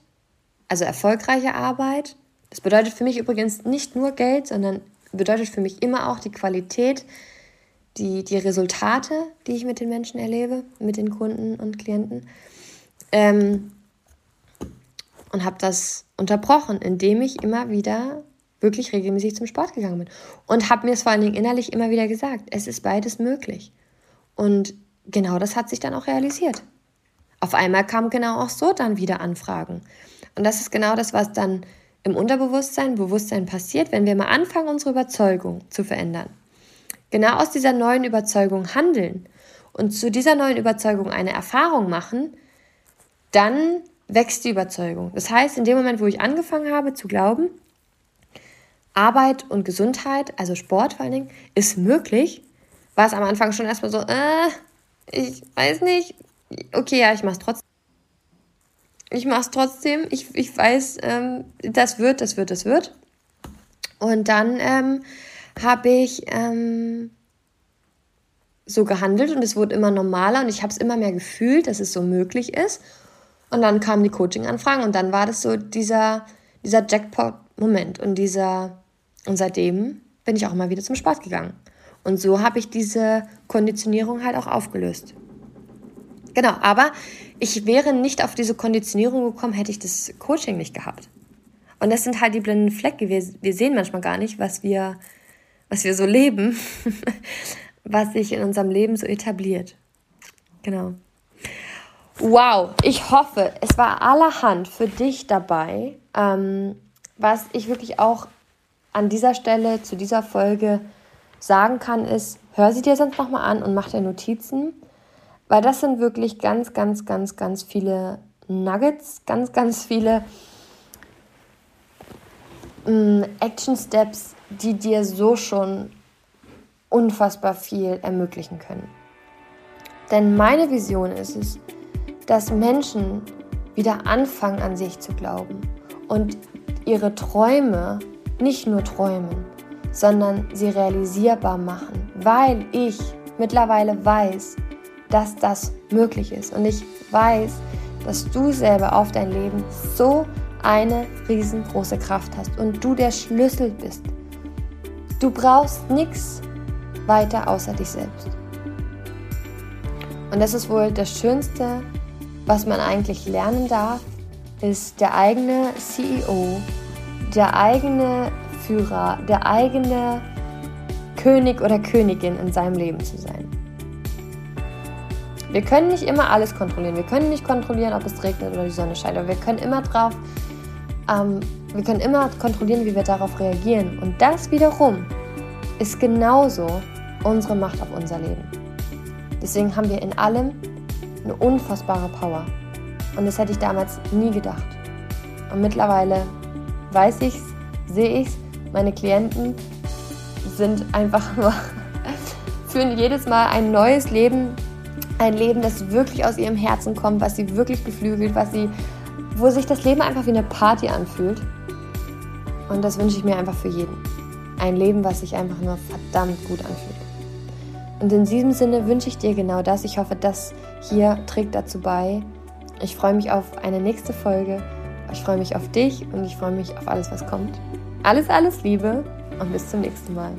also erfolgreiche Arbeit. Das bedeutet für mich übrigens nicht nur Geld, sondern bedeutet für mich immer auch die Qualität, die, die Resultate, die ich mit den Menschen erlebe, mit den Kunden und Klienten. Ähm, und habe das unterbrochen, indem ich immer wieder wirklich regelmäßig zum Sport gegangen bin. Und habe mir es vor allen Dingen innerlich immer wieder gesagt, es ist beides möglich. Und genau das hat sich dann auch realisiert. Auf einmal kamen genau auch so dann wieder Anfragen. Und das ist genau das, was dann im Unterbewusstsein, Bewusstsein passiert, wenn wir mal anfangen, unsere Überzeugung zu verändern. Genau aus dieser neuen Überzeugung handeln und zu dieser neuen Überzeugung eine Erfahrung machen, dann wächst die Überzeugung. Das heißt, in dem Moment, wo ich angefangen habe zu glauben, Arbeit und Gesundheit, also Sport vor allen Dingen, ist möglich, war es am Anfang schon erstmal so, äh, ich weiß nicht, okay, ja, ich mach's trotzdem. Ich mach's trotzdem. Ich, ich weiß, ähm, das wird, das wird, das wird. Und dann ähm, habe ich ähm, so gehandelt und es wurde immer normaler und ich habe es immer mehr gefühlt, dass es so möglich ist. Und dann kamen die Coaching-Anfragen und dann war das so dieser, dieser Jackpot-Moment und dieser und seitdem bin ich auch mal wieder zum Sport gegangen. Und so habe ich diese Konditionierung halt auch aufgelöst. Genau, aber ich wäre nicht auf diese Konditionierung gekommen, hätte ich das Coaching nicht gehabt. Und das sind halt die blinden Flecke. Wir, wir sehen manchmal gar nicht, was wir, was wir so leben, was sich in unserem Leben so etabliert. Genau. Wow, ich hoffe, es war allerhand für dich dabei, ähm, was ich wirklich auch an dieser Stelle zu dieser Folge sagen kann, ist, hör sie dir sonst nochmal an und mach dir Notizen, weil das sind wirklich ganz, ganz, ganz, ganz viele Nuggets, ganz, ganz viele ähm, Action Steps, die dir so schon unfassbar viel ermöglichen können. Denn meine Vision ist es, dass Menschen wieder anfangen an sich zu glauben und ihre Träume nicht nur träumen, sondern sie realisierbar machen, weil ich mittlerweile weiß, dass das möglich ist. Und ich weiß, dass du selber auf dein Leben so eine riesengroße Kraft hast und du der Schlüssel bist. Du brauchst nichts weiter außer dich selbst. Und das ist wohl das Schönste, was man eigentlich lernen darf, ist der eigene CEO der eigene Führer, der eigene König oder Königin in seinem Leben zu sein. Wir können nicht immer alles kontrollieren. Wir können nicht kontrollieren, ob es regnet oder die Sonne scheint. Aber wir können immer drauf, ähm, wir können immer kontrollieren, wie wir darauf reagieren. Und das wiederum ist genauso unsere Macht auf unser Leben. Deswegen haben wir in allem eine unfassbare Power. Und das hätte ich damals nie gedacht. Und mittlerweile weiß ich's, sehe ich's. Meine Klienten sind einfach nur, führen jedes Mal ein neues Leben, ein Leben, das wirklich aus ihrem Herzen kommt, was sie wirklich beflügelt, was sie, wo sich das Leben einfach wie eine Party anfühlt. Und das wünsche ich mir einfach für jeden. Ein Leben, was sich einfach nur verdammt gut anfühlt. Und in diesem Sinne wünsche ich dir genau das. Ich hoffe, das hier trägt dazu bei. Ich freue mich auf eine nächste Folge. Ich freue mich auf dich und ich freue mich auf alles, was kommt. Alles, alles Liebe und bis zum nächsten Mal.